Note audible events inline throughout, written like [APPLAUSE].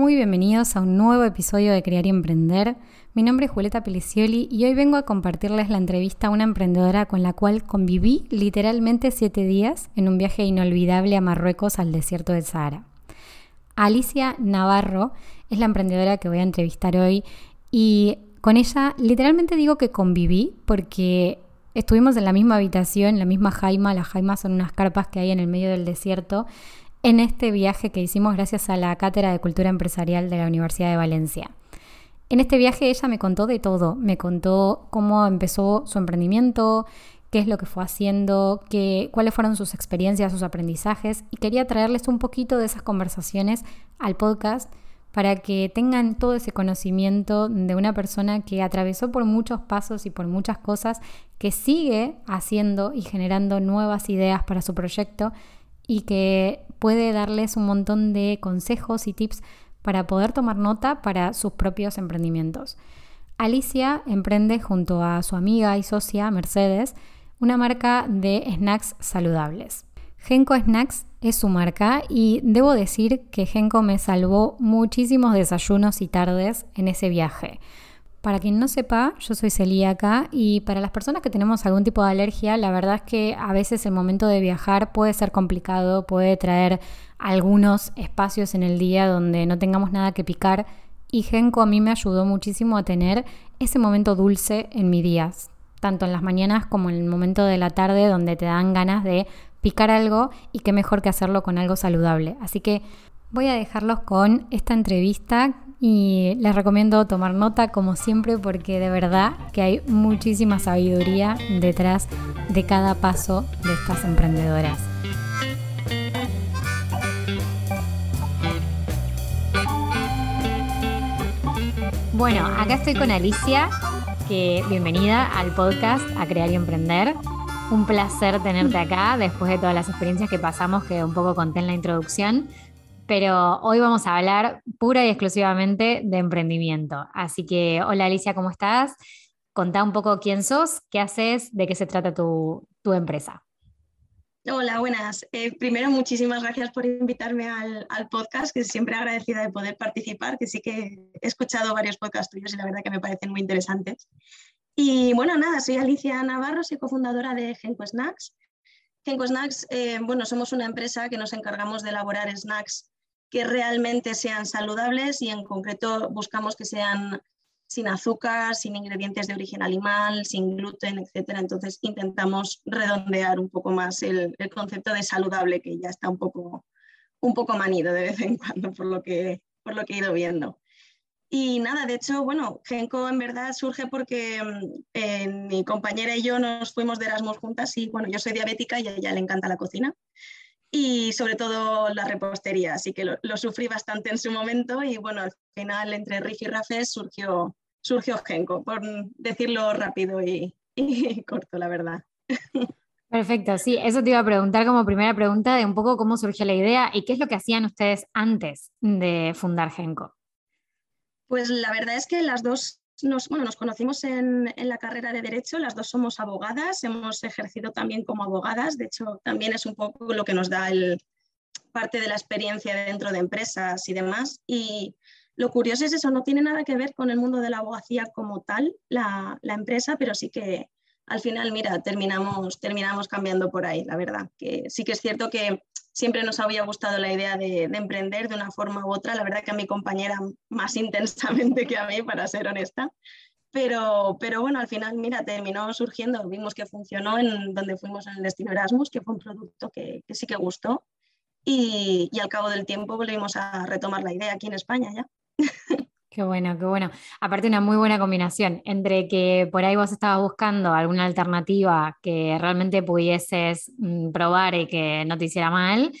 Muy bienvenidos a un nuevo episodio de Crear y Emprender. Mi nombre es Julieta Pelicioli y hoy vengo a compartirles la entrevista a una emprendedora con la cual conviví literalmente siete días en un viaje inolvidable a Marruecos al desierto del Sahara. Alicia Navarro es la emprendedora que voy a entrevistar hoy y con ella literalmente digo que conviví porque estuvimos en la misma habitación, en la misma jaima. Las jaimas son unas carpas que hay en el medio del desierto en este viaje que hicimos gracias a la Cátedra de Cultura Empresarial de la Universidad de Valencia. En este viaje ella me contó de todo, me contó cómo empezó su emprendimiento, qué es lo que fue haciendo, qué, cuáles fueron sus experiencias, sus aprendizajes y quería traerles un poquito de esas conversaciones al podcast para que tengan todo ese conocimiento de una persona que atravesó por muchos pasos y por muchas cosas, que sigue haciendo y generando nuevas ideas para su proyecto y que puede darles un montón de consejos y tips para poder tomar nota para sus propios emprendimientos. Alicia emprende junto a su amiga y socia Mercedes una marca de snacks saludables. Genco Snacks es su marca y debo decir que Genco me salvó muchísimos desayunos y tardes en ese viaje. Para quien no sepa, yo soy celíaca y para las personas que tenemos algún tipo de alergia, la verdad es que a veces el momento de viajar puede ser complicado, puede traer algunos espacios en el día donde no tengamos nada que picar y Genco a mí me ayudó muchísimo a tener ese momento dulce en mis días, tanto en las mañanas como en el momento de la tarde donde te dan ganas de picar algo y qué mejor que hacerlo con algo saludable. Así que voy a dejarlos con esta entrevista y les recomiendo tomar nota como siempre porque de verdad que hay muchísima sabiduría detrás de cada paso de estas emprendedoras. Bueno, acá estoy con Alicia, que bienvenida al podcast A Crear y Emprender. Un placer tenerte acá después de todas las experiencias que pasamos que un poco conté en la introducción pero hoy vamos a hablar pura y exclusivamente de emprendimiento. Así que, hola Alicia, ¿cómo estás? Contá un poco quién sos, qué haces, de qué se trata tu, empresa. Hola, buenas. Eh, primero, muchísimas gracias por invitarme al, podcast, que siempre agradecida de poder participar, que sí que he escuchado varios podcasts tuyos y la verdad que me parecen muy interesantes. Y bueno, nada, soy Alicia Navarro, soy cofundadora de Genco Snacks. Genco Snacks, eh, bueno, somos una empresa que nos encargamos de elaborar snacks que realmente sean saludables y en concreto buscamos que sean sin azúcar, sin ingredientes de origen animal, sin gluten, etc. Entonces intentamos redondear un poco más el, concepto de saludable que ya está un poco, un poco manido de vez en cuando por lo, que, por lo que he ido viendo. Y nada, de hecho, bueno, Genco en verdad surge porque eh, mi compañera y yo nos fuimos de Erasmus juntas y bueno, yo soy diabética y a ella le encanta la cocina y sobre todo la repostería, así que lo, sufrí bastante en su momento y bueno, al final entre Riff y Rafes surgió, surgió Genco, por decirlo rápido [LAUGHS] y, corto, la verdad. Perfecto, sí, eso te iba a preguntar como primera pregunta de un poco cómo surgió la idea y qué es lo que hacían ustedes antes de fundar Genco. Pues la verdad es que las dos nos, bueno, nos conocimos en, la carrera de Derecho, las dos somos abogadas, hemos ejercido también como abogadas, de hecho también es un poco lo que nos da el, parte de la experiencia dentro de empresas y demás. Y lo curioso es eso, no tiene nada que ver con el mundo de la abogacía como tal, la, la empresa, pero sí que al final, mira, terminamos, terminamos cambiando por ahí, la verdad. Que sí que es cierto que siempre nos había gustado la idea de, emprender de una forma u otra. La verdad que a mi compañera más [LAUGHS] intensamente que a mí, para ser honesta. Pero, pero bueno, al final, mira, terminó surgiendo, vimos que funcionó en donde fuimos en el destino Erasmus, que fue un producto que, sí que gustó. Y, y, al cabo del tiempo volvimos a retomar la idea aquí en España ya. [LAUGHS] Qué bueno, qué bueno. Aparte una muy buena combinación entre que por ahí vos estabas buscando alguna alternativa que realmente pudieses mm, probar y que no te hiciera mal,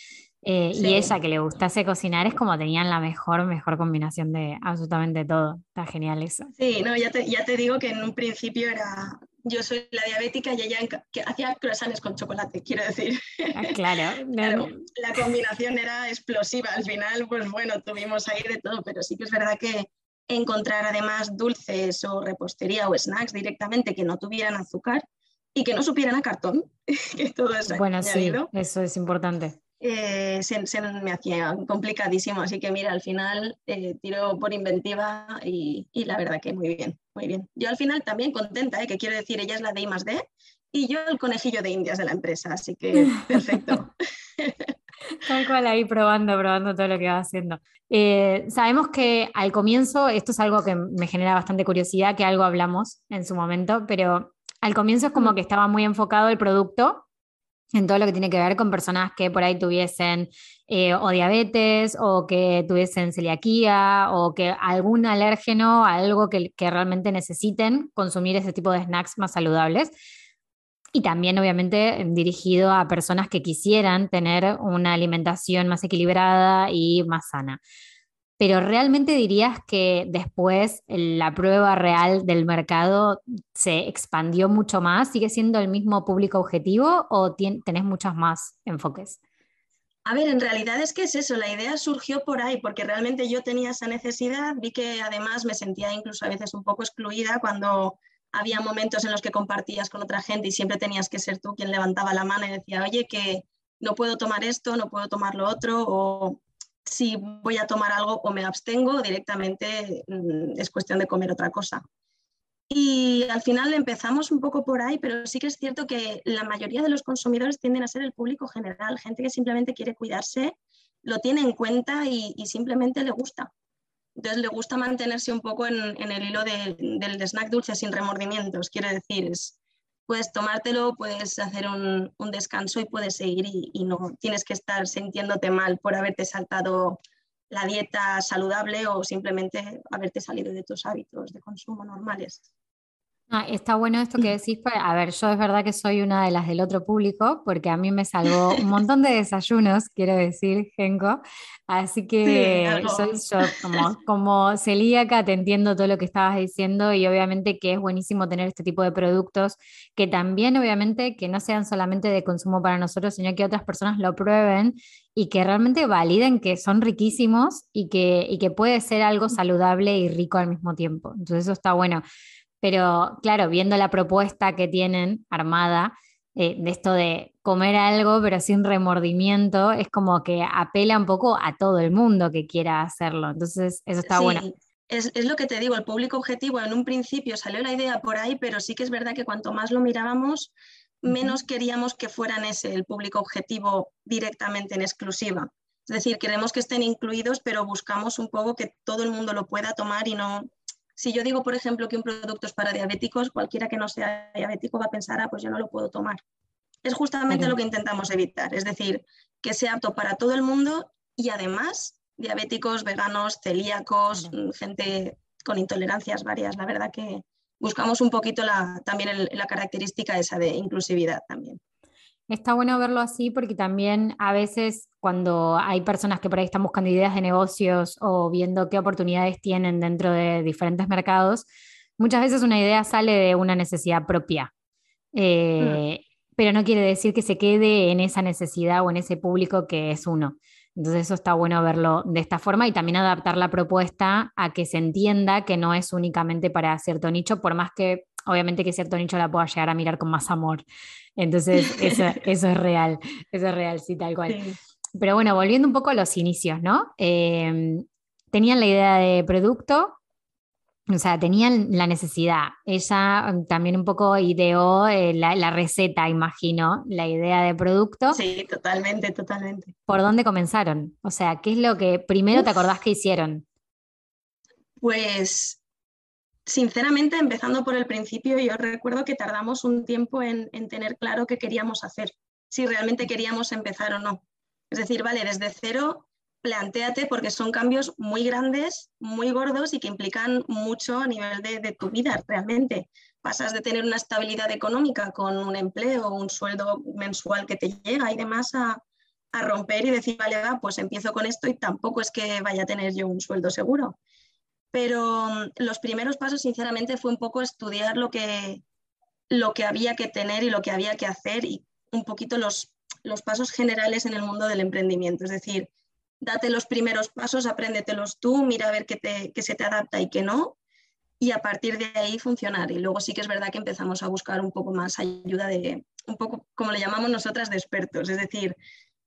eh, y ella que le gustase cocinar es como tenían la mejor, mejor combinación de absolutamente todo. Está genial eso. Sí, no, ya te, ya te digo que en un principio era, yo soy la diabética y ella que hacía croissants con chocolate, quiero decir. Ah, [LAUGHS] claro, claro. La combinación era explosiva. Al final, pues bueno, tuvimos ahí de todo, pero sí que es verdad que encontrar además dulces o repostería o snacks directamente que no tuvieran azúcar y que no supieran a cartón, [LAUGHS] que todo Bueno, sí, eso es importante. eh, se, me hacía complicadísimo. Así que mira, al final eh, tiro por inventiva y, la verdad que muy bien, muy bien. Yo al final también contenta, ¿eh? que quiero decir, ella es la de I más D y yo el conejillo de indias de la empresa, así que [LAUGHS] perfecto. Tal cual ahí probando, probando todo lo que va haciendo. Eh, sabemos que al comienzo, esto es algo que me genera bastante curiosidad, que algo hablamos en su momento, pero al comienzo es como que estaba muy enfocado el producto en todo lo que tiene que ver con personas que por ahí tuviesen eh, o diabetes o que tuviesen celiaquía o que algún alérgeno, algo que, que realmente necesiten consumir ese tipo de snacks más saludables y también obviamente dirigido a personas que quisieran tener una alimentación más equilibrada y más sana. Pero realmente dirías que después la prueba real del mercado se expandió mucho más, sigue siendo el mismo público objetivo o tenés muchos más enfoques? A ver, en realidad es que es eso, la idea surgió por ahí, porque realmente yo tenía esa necesidad, vi que además me sentía incluso a veces un poco excluida cuando había momentos en los que compartías con otra gente y siempre tenías que ser tú quien levantaba la mano y decía, oye, que no puedo tomar esto, no puedo tomar lo otro, o si voy a tomar algo o me abstengo, directamente mm, es cuestión de comer otra cosa. Y al final empezamos un poco por ahí, pero sí que es cierto que la mayoría de los consumidores tienden a ser el público general, gente que simplemente quiere cuidarse, lo tiene en cuenta y simplemente le gusta. Entonces le gusta mantenerse un poco en, el hilo del snack dulce sin remordimientos. Quiere decir, puedes tomártelo, puedes hacer un, descanso y puedes seguir y, no tienes que estar sintiéndote mal por haberte saltado la dieta saludable o simplemente haberte salido de tus hábitos de consumo normales. Ah, está bueno esto que decís. Pues, a ver, yo es verdad que soy una de las del otro público, porque a mí me salvó un montón de desayunos, quiero decir, Genko. Así que soy yo, como, como celíaca, te entiendo todo lo que estabas diciendo y obviamente que es buenísimo tener este tipo de productos que también, obviamente, que no sean solamente de consumo para nosotros, sino que otras personas lo prueben y que realmente validen que son riquísimos y que, y que puede ser algo saludable y rico al mismo tiempo. Entonces, eso está bueno. Pero claro, viendo la propuesta que tienen armada, eh, de esto de comer algo pero sin remordimiento, es como que apela un poco a todo el mundo que quiera hacerlo. Entonces, eso está bueno. Es, es, lo que te digo, el público objetivo en un principio salió la idea por ahí, pero sí que es verdad que cuanto más lo mirábamos, menos queríamos que fueran ese el público objetivo directamente en exclusiva. Es decir, queremos que estén incluidos, pero buscamos un poco que todo el mundo lo pueda tomar y no, si yo digo, por ejemplo, que un producto es para diabéticos, cualquiera que no sea diabético va a pensar, ah, pues yo no lo puedo tomar. Es justamente lo que intentamos evitar, es decir, que sea apto para todo el mundo y además diabéticos, veganos, celíacos, mm, gente con intolerancias varias. La verdad que buscamos un poquito la, también la característica esa de inclusividad también. Está bueno verlo así porque también a veces cuando hay personas que por ahí están buscando ideas de negocios o viendo qué oportunidades tienen dentro de diferentes mercados, muchas veces una idea sale de una necesidad propia. Eh, mm. Pero no quiere decir que se quede en esa necesidad o en ese público que es uno. Entonces eso está bueno verlo de esta forma y también adaptar la propuesta a que se entienda que no es únicamente para cierto nicho, por más que obviamente que cierto nicho la pueda llegar a mirar con más amor. Entonces, [LAUGHS] eso, eso es real, eso es real, sí, tal cual. Pero bueno, volviendo un poco a los inicios, ¿no? Em, tenían la idea de producto, o sea, tenían la necesidad. Ella mm, también un poco ideó eh, la, la, receta, imagino, la idea de producto. Sí, totalmente, totalmente. ¿Por dónde comenzaron? O sea, ¿qué es lo que primero te acordás que hicieron? Pues Sinceramente, empezando por el principio, yo recuerdo que tardamos un tiempo en, tener claro qué queríamos hacer, si realmente queríamos empezar o no. Es decir, vale, desde cero, plantéate porque son cambios muy grandes, muy gordos y que implican mucho a nivel de, tu vida realmente. Pasas de tener una estabilidad económica con un empleo, un sueldo mensual que te llega y demás a, a romper y decir, vale, va, pues empiezo con esto y tampoco es que vaya a tener yo un sueldo seguro. Pero mm, los primeros pasos, sinceramente, fue un poco estudiar lo que, lo que había que tener y lo que había que hacer y un poquito los, los pasos generales en el mundo del emprendimiento. Es decir, date los primeros pasos, apréndetelos tú, mira a ver qué, te, qué se te adapta y qué no, y a partir de ahí funcionar. Y luego sí que es verdad que empezamos a buscar un poco más ayuda de, un poco como le llamamos nosotras, de expertos. Es decir,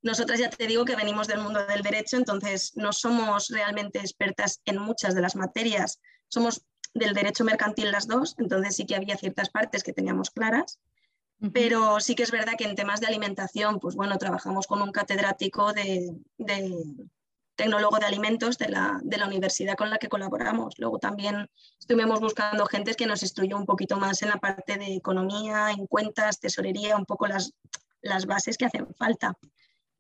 nosotras ya te digo que venimos del mundo del derecho, entonces no somos realmente expertas en muchas de las materias. Somos del derecho mercantil las dos, entonces sí que había ciertas partes que teníamos claras, pero sí que es verdad que en temas de alimentación, pues bueno, trabajamos con un catedrático de, tecnólogo de alimentos de la, de la, universidad con la que colaboramos. Luego también estuvimos buscando gente que nos instruyó un poquito más en la parte de economía, en cuentas, tesorería, un poco las, las bases que hacen falta.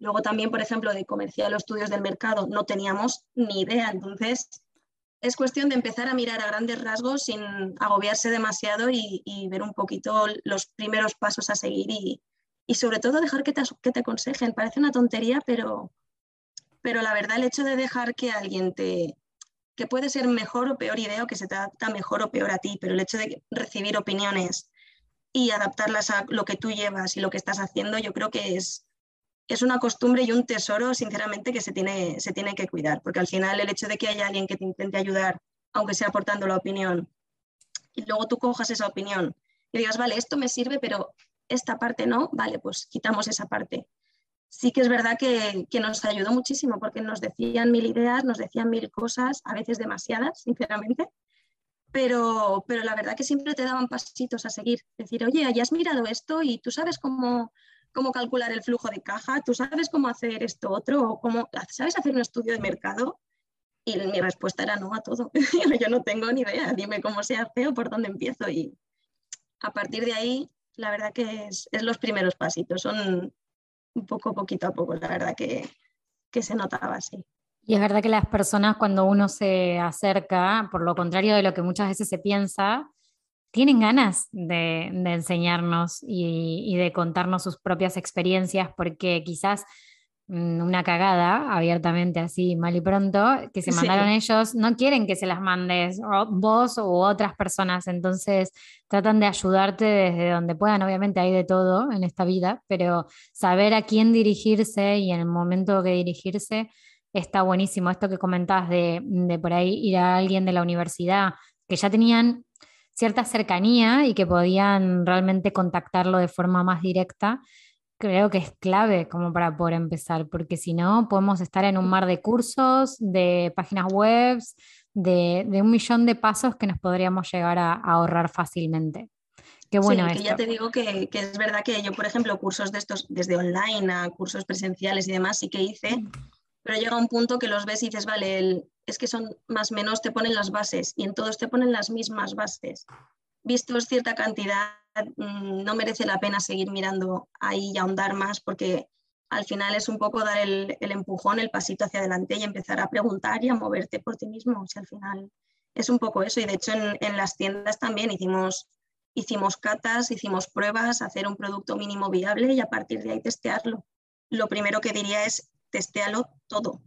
Luego también, por ejemplo, de comercial o estudios del mercado no teníamos ni idea. Entonces, es cuestión de empezar a mirar a grandes rasgos sin agobiarse demasiado y, ver un poquito los primeros pasos a seguir y, sobre todo dejar que te, que te aconsejen. Parece una tontería, pero, pero la verdad el hecho de dejar que alguien te, que puede ser mejor o peor idea o que se te adapta mejor o peor a ti, pero el hecho de recibir opiniones y adaptarlas a lo que tú llevas y lo que estás haciendo, yo creo que es, es una costumbre y un tesoro, sinceramente, que se tiene, se tiene que cuidar, porque al final el hecho de que haya alguien que te intente ayudar, aunque sea aportando la opinión, y luego tú cojas esa opinión y digas, vale, esto me sirve, pero esta parte no, vale, pues quitamos esa parte. Sí que es verdad que, que nos ayudó muchísimo porque nos decían mil ideas, nos decían mil cosas, a veces demasiadas, sinceramente, pero, pero la verdad que siempre te daban pasitos a seguir. Decir, oye, ya has mirado esto y tú sabes cómo, cómo calcular el flujo de caja, tú sabes cómo hacer esto otro, o cómo, ¿sabes hacer un estudio de mercado? Y mi respuesta era no a todo. [LAUGHS] Yo no tengo ni idea, dime cómo se hace o por dónde empiezo. Y a partir de ahí, la verdad que es, los primeros pasitos, son un poco poquito a poco, la verdad que, que se notaba así. Y es verdad que las personas cuando uno se acerca, por lo contrario de lo que muchas veces se piensa, tienen ganas de, enseñarnos y, de contarnos sus propias experiencias, porque quizás mm, una cagada, abiertamente así, mal y pronto, que se mandaron ellos, no quieren que se las mandes vos u otras personas, entonces tratan de ayudarte desde donde puedan, obviamente hay de todo en esta vida, pero saber a quién dirigirse y en el momento que dirigirse está buenísimo. Esto que comentabas de, de por ahí ir a alguien de la universidad, que ya tenían cierta cercanía y que podían realmente contactarlo de forma más directa, creo que es clave como para poder empezar, porque si no, podemos estar en un mar de cursos, de páginas web, de, un millón de pasos que nos podríamos llegar a, ahorrar fácilmente. Qué bueno sí, ya te digo que, que, es verdad que yo, por ejemplo, cursos de estos, desde online a cursos presenciales y demás, sí que hice, mm. Pero llega un punto que los ves y dices, vale, el, es que son más o menos, te ponen las bases y en todos te ponen las mismas bases. Vistos cierta cantidad, mm, no merece la pena seguir mirando ahí y ahondar más porque al final es un poco dar el, empujón, el pasito hacia adelante y empezar a preguntar y a moverte por ti mismo. O al final es un poco eso. Y de hecho en, las tiendas también hicimos, hicimos catas, hicimos pruebas, hacer un producto mínimo viable y a partir de ahí testearlo. Lo primero que diría es testealo todo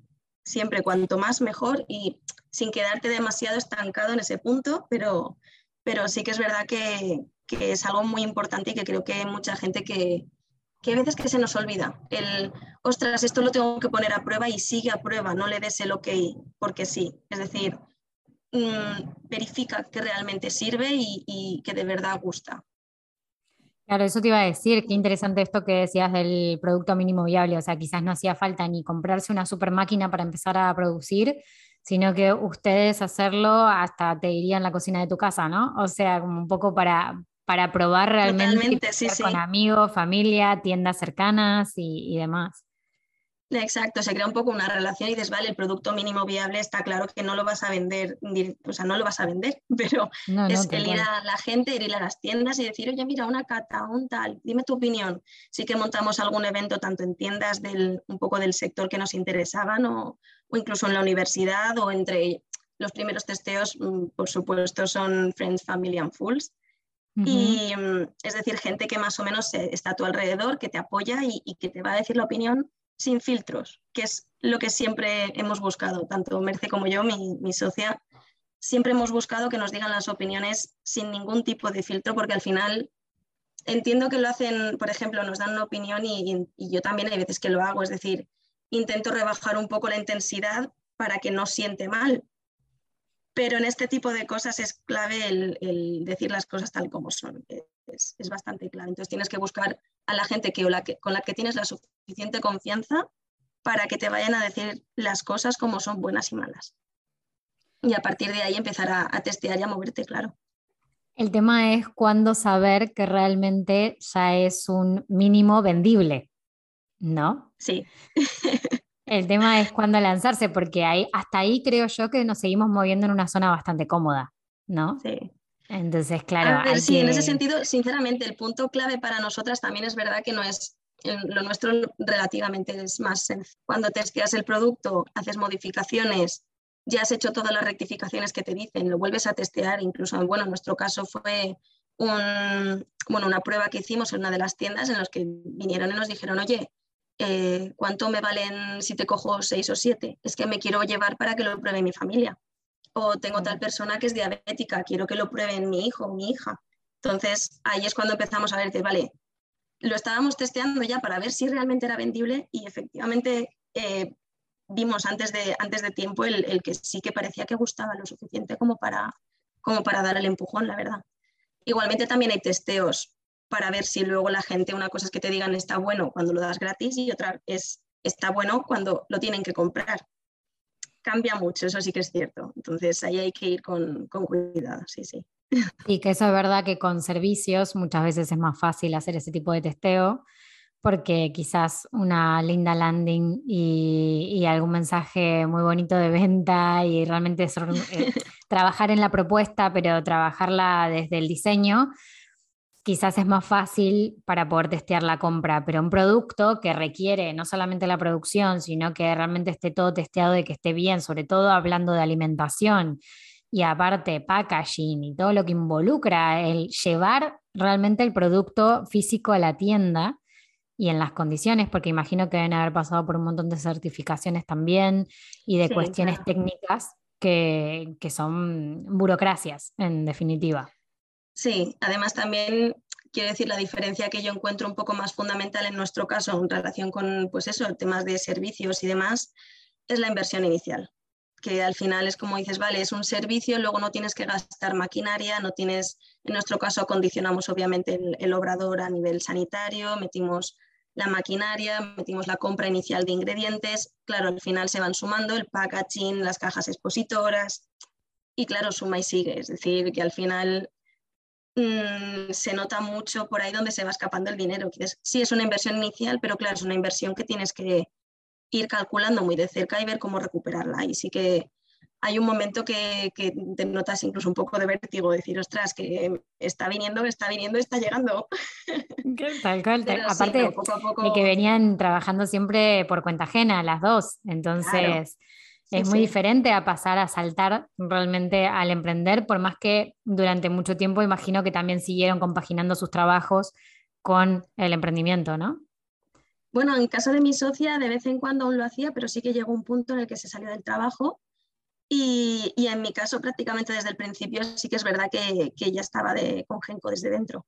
siempre cuanto más mejor y sin quedarte demasiado estancado en ese punto, pero, pero sí que es verdad que, es algo muy importante y que creo que hay mucha gente que, que a veces que se nos olvida. El, ostras, esto lo tengo que poner a prueba y sigue a prueba, no le des el ok porque sí. Es decir, mm, verifica que realmente sirve y que de verdad gusta. Claro, eso te iba a decir, qué interesante esto que decías del producto mínimo viable, o sea, quizás no hacía falta ni comprarse una super máquina para empezar a producir, sino que ustedes hacerlo hasta te diría en la cocina de tu casa, ¿no? O sea, como un poco para, para probar realmente con amigos, familia, tiendas cercanas y, y demás. Exacto, se crea un poco una relación y dices, vale, el producto mínimo viable está claro que no lo vas a vender, o sea, no lo vas a vender, [LAUGHS] pero es el ir a la gente, ir a las tiendas y decir, oye, mira, una cata, un tal, dime tu opinión. Sí que montamos algún evento tanto en tiendas del, un poco del sector que nos interesaban o, incluso en la universidad o entre los primeros testeos, mm, por supuesto, son Friends, Family and Fools. Y mm, es decir, gente que más o menos está a tu alrededor, que te apoya y, y que te va a decir la opinión sin filtros, que es lo que siempre hemos buscado, tanto Merce como yo, mi, socia, siempre hemos buscado que nos digan las opiniones sin ningún tipo de filtro, porque al final entiendo que lo hacen, por ejemplo, nos dan una opinión y, yo también hay veces que lo hago, es decir, intento rebajar un poco la intensidad para que no siente mal. pero en este tipo de cosas es clave el, decir las cosas tal como son, es, bastante clave. Entonces tienes que buscar a la gente que, con la que tienes la suficiente confianza para que te vayan a decir las cosas como son buenas y malas. Y a partir de ahí empezar a, a testear y a moverte, claro. El tema es cuándo saber que realmente ya es un mínimo vendible, ¿no? Sí. [LAUGHS] El tema es cuándo lanzarse, porque ahí, hasta ahí creo yo que nos seguimos moviendo en una zona bastante cómoda, ¿no? Sí. Entonces, claro. sí, en ese sentido, sinceramente, el punto clave para nosotras también es verdad que no es lo nuestro relativamente es más Cuando testeas el producto, haces modificaciones, ya has hecho todas las rectificaciones que te dicen, lo vuelves a testear, incluso, bueno, en nuestro caso fue un, bueno, una prueba que hicimos en una de las tiendas en las que vinieron y nos dijeron, oye, eh, ¿cuánto me valen si te cojo seis o siete? Es que me quiero llevar para que lo pruebe mi familia. O tengo tal persona que es diabética, quiero que lo prueben mi hijo o mi hija. Entonces, ahí es cuando empezamos a ver, vale, lo estábamos testeando ya para ver si realmente era vendible y efectivamente eh, vimos antes de, antes de tiempo el, que sí que parecía que gustaba lo suficiente como para, como para dar el empujón, la verdad. Igualmente también hay testeos para ver si luego la gente, una cosa es que te digan está bueno cuando lo das gratis y otra es está bueno cuando lo tienen que comprar. Cambia mucho, eso sí que es cierto. Entonces ahí hay que ir con, con cuidado, sí, sí. Y que eso es verdad que con servicios muchas veces es más fácil hacer ese tipo de testeo porque quizás una linda landing y, algún mensaje muy bonito de venta y realmente eh, trabajar en la propuesta, pero trabajarla desde el diseño, quizás es más fácil para poder testear la compra, pero un producto que requiere no solamente la producción, sino que realmente esté todo testeado y que esté bien, sobre todo hablando de alimentación y aparte packaging y todo lo que involucra el llevar realmente el producto físico a la tienda y en las condiciones, porque imagino que deben haber pasado por un montón de certificaciones también y de cuestiones técnicas que, que, son burocracias, en definitiva. Sí, además también quiero decir la diferencia que yo encuentro un poco más fundamental en nuestro caso en relación con pues eso, temas de servicios y demás, es la inversión inicial que al final es como dices, vale, es un servicio, luego no tienes que gastar maquinaria, no tienes, en nuestro caso acondicionamos obviamente el, el, obrador a nivel sanitario, metimos la maquinaria, metimos la compra inicial de ingredientes, claro, al final se van sumando el packaging, las cajas expositoras y claro, suma y sigue, es decir, que al final mm, se nota mucho por ahí donde se va escapando el dinero. Sí, es una inversión inicial, pero claro, es una inversión que tienes que ir calculando muy de cerca y ver cómo recuperarla. Y sí que hay un momento que, te notas incluso un poco de vértigo, decir, ostras, que está viniendo, está viniendo, está llegando. [LAUGHS] Tal cual, aparte de que venían trabajando siempre por cuenta ajena, las dos, entonces es muy diferente a pasar a saltar realmente al emprender, por más que durante mucho tiempo imagino que también siguieron compaginando sus trabajos con el emprendimiento, ¿no? Bueno, en caso de mi socia, de vez en cuando aún lo hacía, pero sí que llegó un punto en el que se salió del trabajo y, en mi caso, prácticamente desde el principio, sí que es verdad que, que ya estaba de, con Genco desde dentro.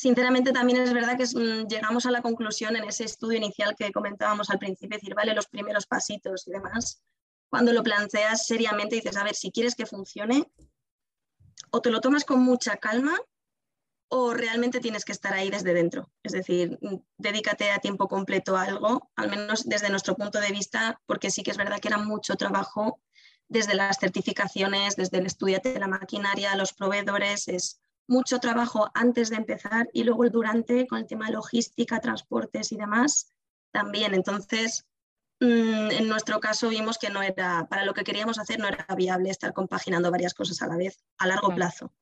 Sinceramente, también es verdad que mm, llegamos a la conclusión en ese estudio inicial que comentábamos al principio, decir, vale, los primeros pasitos y demás. Cuando lo planteas seriamente, dices, a ver, si quieres que funcione, o te lo tomas con mucha calma o realmente tienes que estar ahí desde dentro. Es decir, mm, dedícate a tiempo completo a algo, al menos desde nuestro punto de vista, porque sí que es verdad que era mucho trabajo desde las certificaciones, desde el estudio de la maquinaria, los proveedores, es mucho trabajo antes de empezar y luego el durante con el tema de logística, transportes y demás también. Entonces, mm, en nuestro caso vimos que no era, para lo que queríamos hacer no era viable estar compaginando varias cosas a la vez a largo plazo.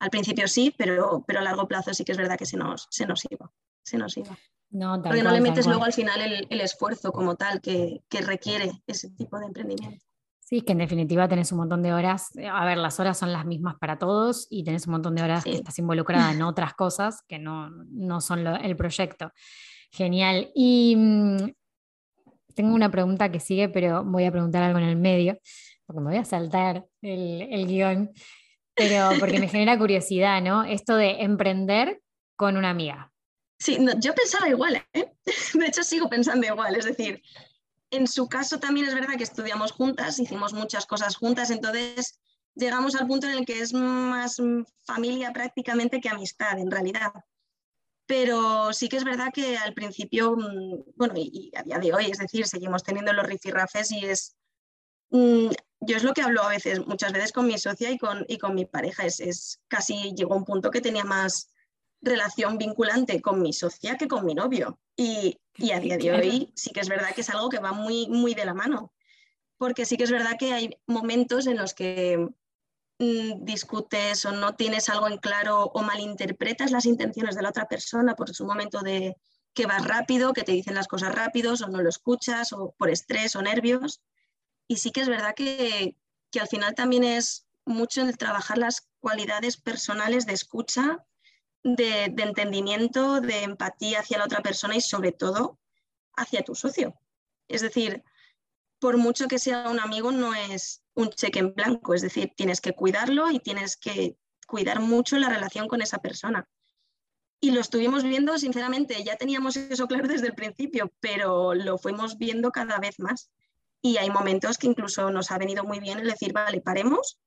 Al principio sí, pero, pero a largo plazo sí que es verdad que se nos, se nos iba. Se nos iba. No, Porque no le metes luego al final el, esfuerzo como tal que, requiere ese tipo de emprendimiento. Sí, que en definitiva tenés un montón de horas, a ver, las horas son las mismas para todos y tenés un montón de horas que estás involucrada en otras cosas que no, son el proyecto. Genial. Y mm, tengo una pregunta que sigue, pero voy a preguntar algo en el medio, porque me voy a saltar el, el guion pero porque me [LAUGHS] genera curiosidad, ¿no? Esto de emprender con una amiga. Sí, yo pensaba igual, ¿eh? [LAUGHS] De hecho, sigo pensando igual. Es decir, en su caso también es verdad que estudiamos juntas, hicimos muchas cosas juntas, entonces llegamos al punto en el que es más familia prácticamente que amistad en realidad. Pero sí que es verdad que al principio, mm, bueno, y, a día de hoy, es decir, seguimos teniendo los rifirrafes y es, mm, yo es lo que hablo a veces, muchas veces con mi socia y con, y con mi pareja, es, es casi llegó un punto que tenía más relación vinculante con mi socia que con mi novio. Y, y a día de hoy sí que es verdad que es algo que va muy, muy de la mano, porque sí que es verdad que hay momentos en los que mm, discutes o no tienes algo en claro o malinterpretas las intenciones de la otra persona por su momento de que vas rápido, que te dicen las cosas rápidos o no lo escuchas o por estrés o nervios. Y sí que es verdad que, que al final también es mucho el trabajar las cualidades personales de escucha de, entendimiento, de empatía hacia la otra persona y sobre todo hacia tu socio. Es decir, por mucho que sea un amigo, no es un cheque en blanco, es decir, tienes que cuidarlo y tienes que cuidar mucho la relación con esa persona. Y lo estuvimos viendo, sinceramente, ya teníamos eso claro desde el principio, pero lo fuimos viendo cada vez más. Y hay momentos que incluso nos ha venido muy bien el decir, vale, paremos,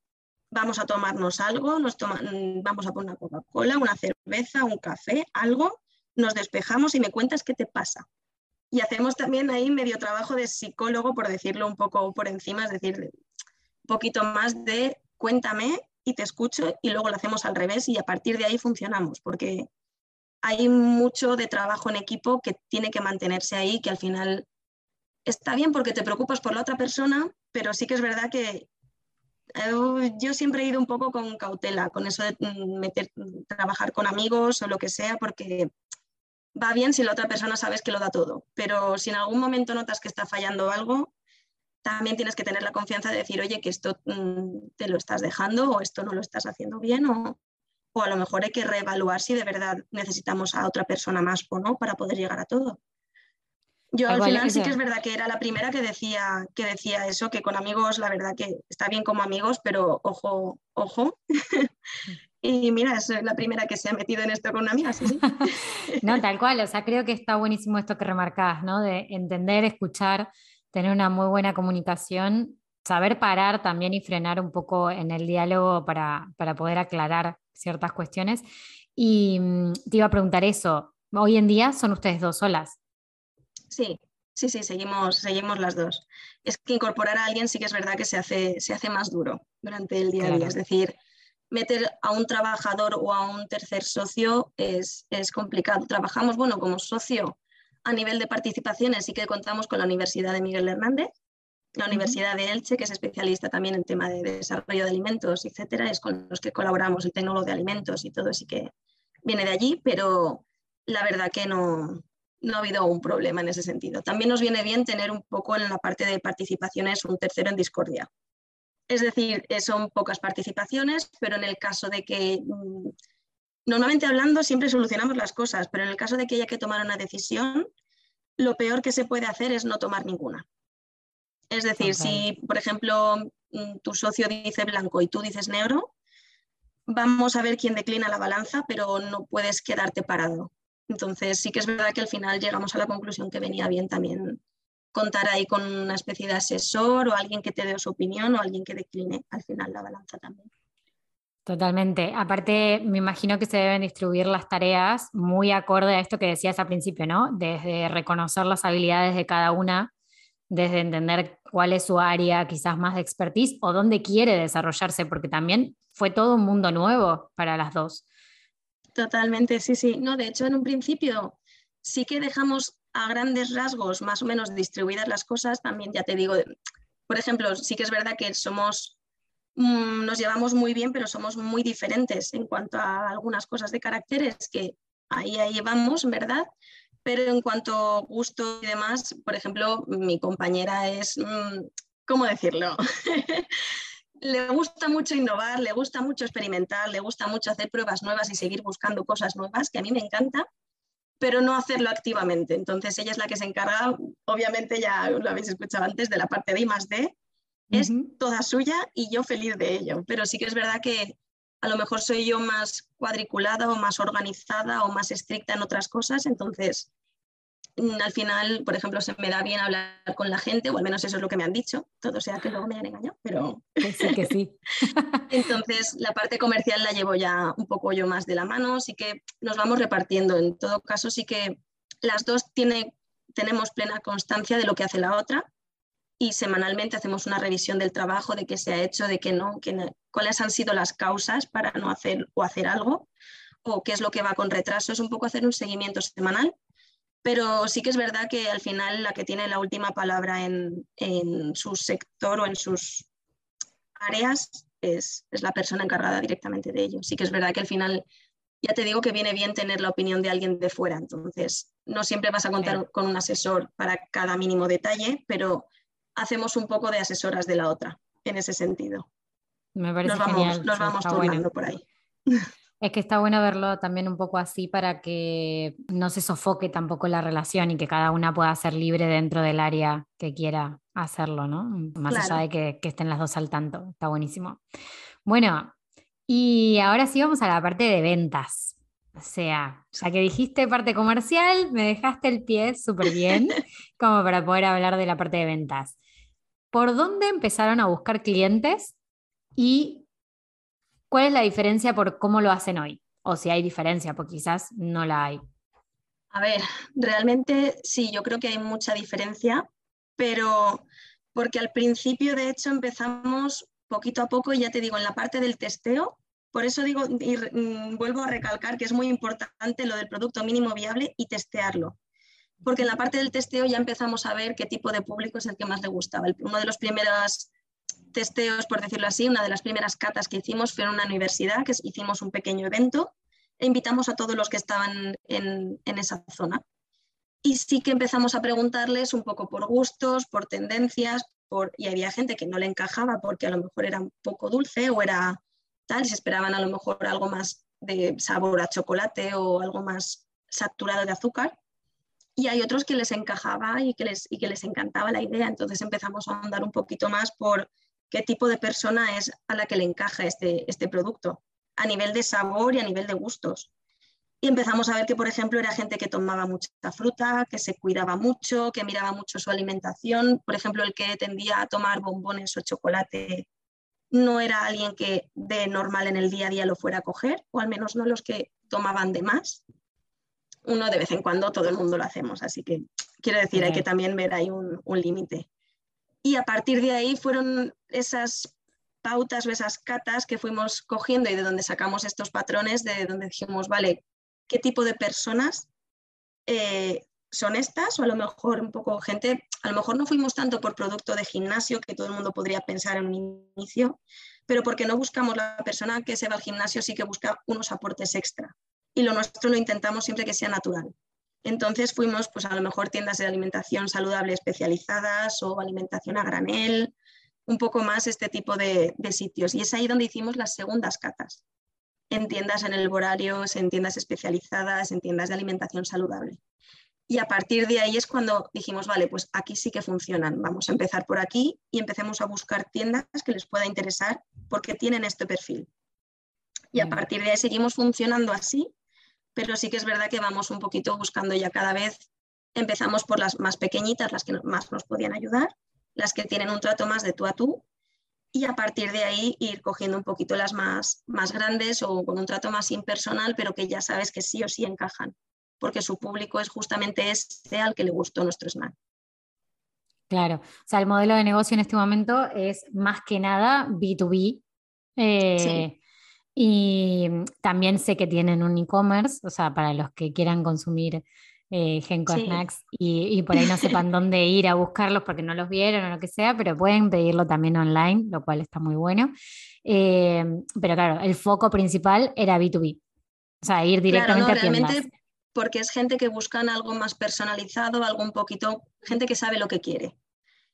vamos a tomarnos algo, nos mm, vamos a poner una Coca-Cola, una cerveza, un café, algo, nos despejamos y me cuentas qué te pasa. Y hacemos también ahí medio trabajo de psicólogo, por decirlo un poco por encima, es decir, un poquito más de cuéntame y te escucho y luego lo hacemos al revés y a partir de ahí funcionamos, porque hay mucho de trabajo en equipo que tiene que mantenerse ahí, que al final está bien porque te preocupas por la otra persona, pero sí que es verdad que yo siempre he ido un poco con cautela, con eso de mm, trabajar con amigos o lo que sea, porque va bien si la otra persona sabes que lo da todo, pero si en algún momento notas que está fallando algo, también tienes que tener la confianza de decir, oye, que esto mm, te lo estás dejando o esto no lo estás haciendo bien o, o a lo mejor hay que reevaluar si de verdad necesitamos a otra persona más o no para poder llegar a todo. Yo al final sí que es verdad que era la primera que decía, que decía eso, que con amigos la verdad que está bien como amigos, pero ojo, ojo. [LAUGHS] y mira, es la primera que se ha metido en esto con una amiga, sí, [LAUGHS] no, tal cual, o sea, creo que está buenísimo esto que remarcás, ¿no? De entender, escuchar, tener una muy buena comunicación, saber parar también y frenar un poco en el diálogo para, para poder aclarar ciertas cuestiones. Y mm, te iba a preguntar eso, hoy en día son ustedes dos solas. Sí, sí, sí, seguimos, seguimos las dos. Es que incorporar a alguien sí que es verdad que se hace, se hace más duro durante el día a día. Es decir, meter a un trabajador o a un tercer socio es, es, complicado. Trabajamos, bueno, como socio a nivel de participaciones, sí que contamos con la Universidad de Miguel Hernández, la Universidad de Elche, que es especialista también en tema de desarrollo de alimentos, etcétera, es con los que colaboramos, el tecnólogo de alimentos y todo, así que viene de allí, pero la verdad que no, no ha habido un problema en ese sentido. También nos viene bien tener un poco en la parte de participaciones un tercero en discordia. Es decir, eh, son pocas participaciones, pero en el caso de que, mm, normalmente hablando, siempre solucionamos las cosas, pero en el caso de que haya que tomar una decisión, lo peor que se puede hacer es no tomar ninguna. Es decir, si, por ejemplo, mm, tu socio dice blanco y tú dices negro, vamos a ver quién declina la balanza, pero no puedes quedarte parado. Entonces sí que es verdad que al final llegamos a la conclusión que venía bien también contar ahí con una especie de asesor o alguien que te dé su opinión o alguien que decline al final la balanza también. Totalmente. Aparte, me imagino que se deben distribuir las tareas muy acorde a esto que decías al principio, ¿no? Desde reconocer las habilidades de cada una, desde entender cuál es su área quizás más de expertise o dónde quiere desarrollarse, porque también fue todo un mundo nuevo para las dos. Totalmente, sí, sí. No, de hecho, en un principio sí que dejamos a grandes rasgos más o menos distribuidas las cosas. También ya te digo, por ejemplo, sí que es verdad que somos, mm, nos llevamos muy bien, pero somos muy diferentes en cuanto a algunas cosas de caracteres que ahí, ahí vamos, ¿verdad? Pero en cuanto a gusto y demás, por ejemplo, mi compañera es, mm, ¿cómo decirlo? [LAUGHS] le gusta mucho innovar, le gusta mucho experimentar, le gusta mucho hacer pruebas nuevas y seguir buscando cosas nuevas, que a mí me encanta, pero no hacerlo activamente. Entonces ella es la que se encarga, obviamente ya lo habéis escuchado antes, de la parte de I más D, es toda suya y yo feliz de ello. Pero sí que es verdad que a lo mejor soy yo más cuadriculada o más organizada o más estricta en otras cosas, entonces al final, por ejemplo, se me da bien hablar con la gente, o al menos eso es lo que me han dicho, todo sea que luego me han engañado, pero... sí, que sí. [LAUGHS] Entonces, la parte comercial la llevo ya un poco yo más de la mano, sí que nos vamos repartiendo. En todo caso, sí que las dos tiene, tenemos plena constancia de lo que hace la otra y semanalmente hacemos una revisión del trabajo, de qué se ha hecho, de qué no, cuáles han sido las causas para no hacer o hacer algo, o qué es lo que va con retraso. Es un poco hacer un seguimiento semanal pero sí que es verdad que al final la que tiene la última palabra en, su sector o en sus áreas es, la persona encargada directamente de ello. Sí que es verdad que al final, ya te digo que viene bien tener la opinión de alguien de fuera, entonces no siempre vas a contar con un asesor para cada mínimo detalle, pero hacemos un poco de asesoras de la otra en ese sentido. Me parece nos vamos, Nos vamos turnando por ahí. [LAUGHS] Es que está bueno verlo también un poco así para que no se sofoque tampoco la relación y que cada una pueda ser libre dentro del área que quiera hacerlo, ¿no? Más allá de que, estén las dos al tanto. Está buenísimo. Bueno, y ahora sí vamos a la parte de ventas. O sea, ya que dijiste parte comercial, me dejaste el pie súper bien [LAUGHS] como para poder hablar de la parte de ventas. ¿Por dónde empezaron a buscar clientes y ¿Cuál es la diferencia por cómo lo hacen hoy? O si hay diferencia, porque quizás no la hay. A ver, realmente sí, yo creo que hay mucha diferencia, pero porque al principio de hecho empezamos poquito a poco, y ya te digo, en la parte del testeo, por eso digo y mm, vuelvo a recalcar que es muy importante lo del producto mínimo viable y testearlo. Porque en la parte del testeo ya empezamos a ver qué tipo de público es el que más le gustaba. Uno de los primeros testeos, por decirlo así, una de las primeras catas que hicimos fue en una universidad, que hicimos un pequeño evento e invitamos a todos los que estaban en, esa zona. Y sí que empezamos a preguntarles un poco por gustos, por tendencias, por, y había gente que no le encajaba porque a lo mejor era un poco dulce o era tal, se esperaban a lo mejor algo más de sabor a chocolate o algo más saturado de azúcar. Y hay otros que les encajaba y que les, y que les encantaba la idea. Entonces empezamos a andar un poquito más por qué tipo de persona es a la que le encaja este, este producto, a nivel de sabor y a nivel de gustos. Y empezamos a ver que, por ejemplo, era gente que tomaba mucha fruta, que se cuidaba mucho, que miraba mucho su alimentación. Por ejemplo, el que tendía a tomar bombones o chocolate no era alguien que de normal en el día a día lo fuera a coger, o al menos no los que tomaban de más. Uno de vez en cuando, todo el mundo lo hacemos, así que quiero decir, hay que también ver ahí un, un límite. Y a partir de ahí fueron esas pautas o esas catas que fuimos cogiendo y de donde sacamos estos patrones, de donde dijimos, vale, ¿qué tipo de personas eh, son estas? O a lo mejor un poco gente, a lo mejor no fuimos tanto por producto de gimnasio, que todo el mundo podría pensar en un inicio, pero porque no buscamos la persona que se va al gimnasio, sí que busca unos aportes extra. Y lo nuestro lo intentamos siempre que sea natural. Entonces fuimos pues a lo mejor tiendas de alimentación saludable especializadas o alimentación a granel, un poco más este tipo de, sitios. Y es ahí donde hicimos las segundas catas, en tiendas en el horario, en tiendas especializadas, en tiendas de alimentación saludable. Y a partir de ahí es cuando dijimos, vale, pues aquí sí que funcionan, vamos a empezar por aquí y empecemos a buscar tiendas que les pueda interesar porque tienen este perfil. Y a partir de ahí seguimos funcionando así pero sí que es verdad que vamos un poquito buscando ya cada vez, empezamos por las más pequeñitas, las que más nos podían ayudar, las que tienen un trato más de tú a tú, y a partir de ahí ir cogiendo un poquito las más, más grandes o con un trato más impersonal, pero que ya sabes que sí o sí encajan, porque su público es justamente ese al que le gustó nuestro snack. Claro, o sea, el modelo de negocio en este momento es más que nada B2B. Eh, y también sé que tienen un e-commerce, o sea, para los que quieran consumir eh, Genco Snacks y, por ahí no [LAUGHS] sepan dónde ir a buscarlos porque no los vieron o lo que sea, pero pueden pedirlo también online, lo cual está muy bueno. Eh, pero claro, el foco principal era B2B, o sea, ir directamente a tiendas. Porque es gente que buscan algo más personalizado, algo un poquito, gente que sabe lo que quiere.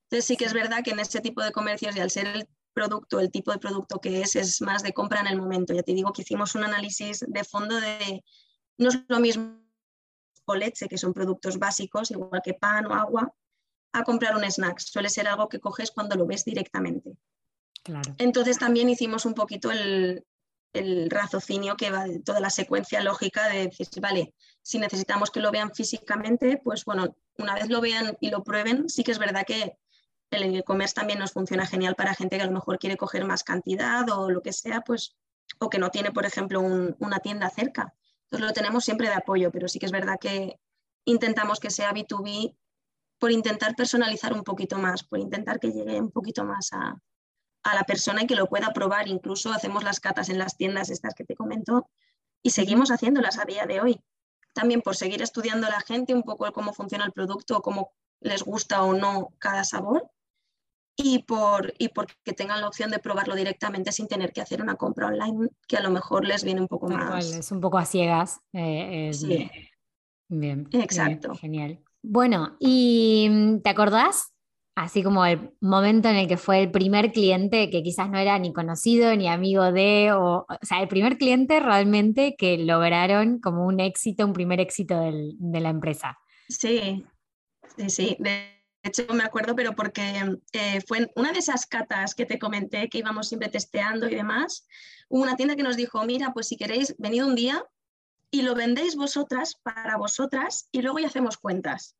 Entonces sí que es verdad que en este tipo de comercios y al ser el producto, el tipo de producto que es, es más de compra en el momento. Ya te digo que hicimos un análisis de fondo de, no es lo mismo o leche, que son productos básicos, igual que pan o agua, a comprar un snack. Suele ser algo que coges cuando lo ves directamente. Claro. Entonces también hicimos un poquito el, el raciocinio que va de toda la secuencia lógica de decir, vale, si necesitamos que lo vean físicamente, pues bueno, una vez lo vean y lo prueben, sí que es verdad que el e-commerce también nos funciona genial para gente que a lo mejor quiere coger más cantidad o lo que sea, pues, o que no tiene, por ejemplo, una tienda cerca. Entonces lo tenemos siempre de apoyo, pero sí que es verdad que intentamos que sea B2B por intentar personalizar un poquito más, por intentar que llegue un poquito más a, a la persona y que lo pueda probar. Incluso hacemos las catas en las tiendas estas que te comento y seguimos haciéndolas a día de hoy. También por seguir estudiando a la gente un poco cómo funciona el producto, cómo les gusta o no cada sabor y por y porque tengan la opción de probarlo directamente sin tener que hacer una compra online que a lo mejor les viene un poco más. es un poco a ciegas. Eh, sí. Bien. Exacto. genial. Bueno, ¿y mm, te acordás? Así como el momento en el que fue el primer cliente que quizás no era ni conocido ni amigo de, o, o sea, el primer cliente realmente que lograron como un éxito, un primer éxito del, de la empresa. Sí, sí, sí. De hecho, me acuerdo, pero porque eh, fue una de esas catas que te comenté que íbamos siempre testeando y demás. Hubo una tienda que nos dijo, mira, pues si queréis, venid un día y lo vendéis vosotras para vosotras y luego ya hacemos cuentas.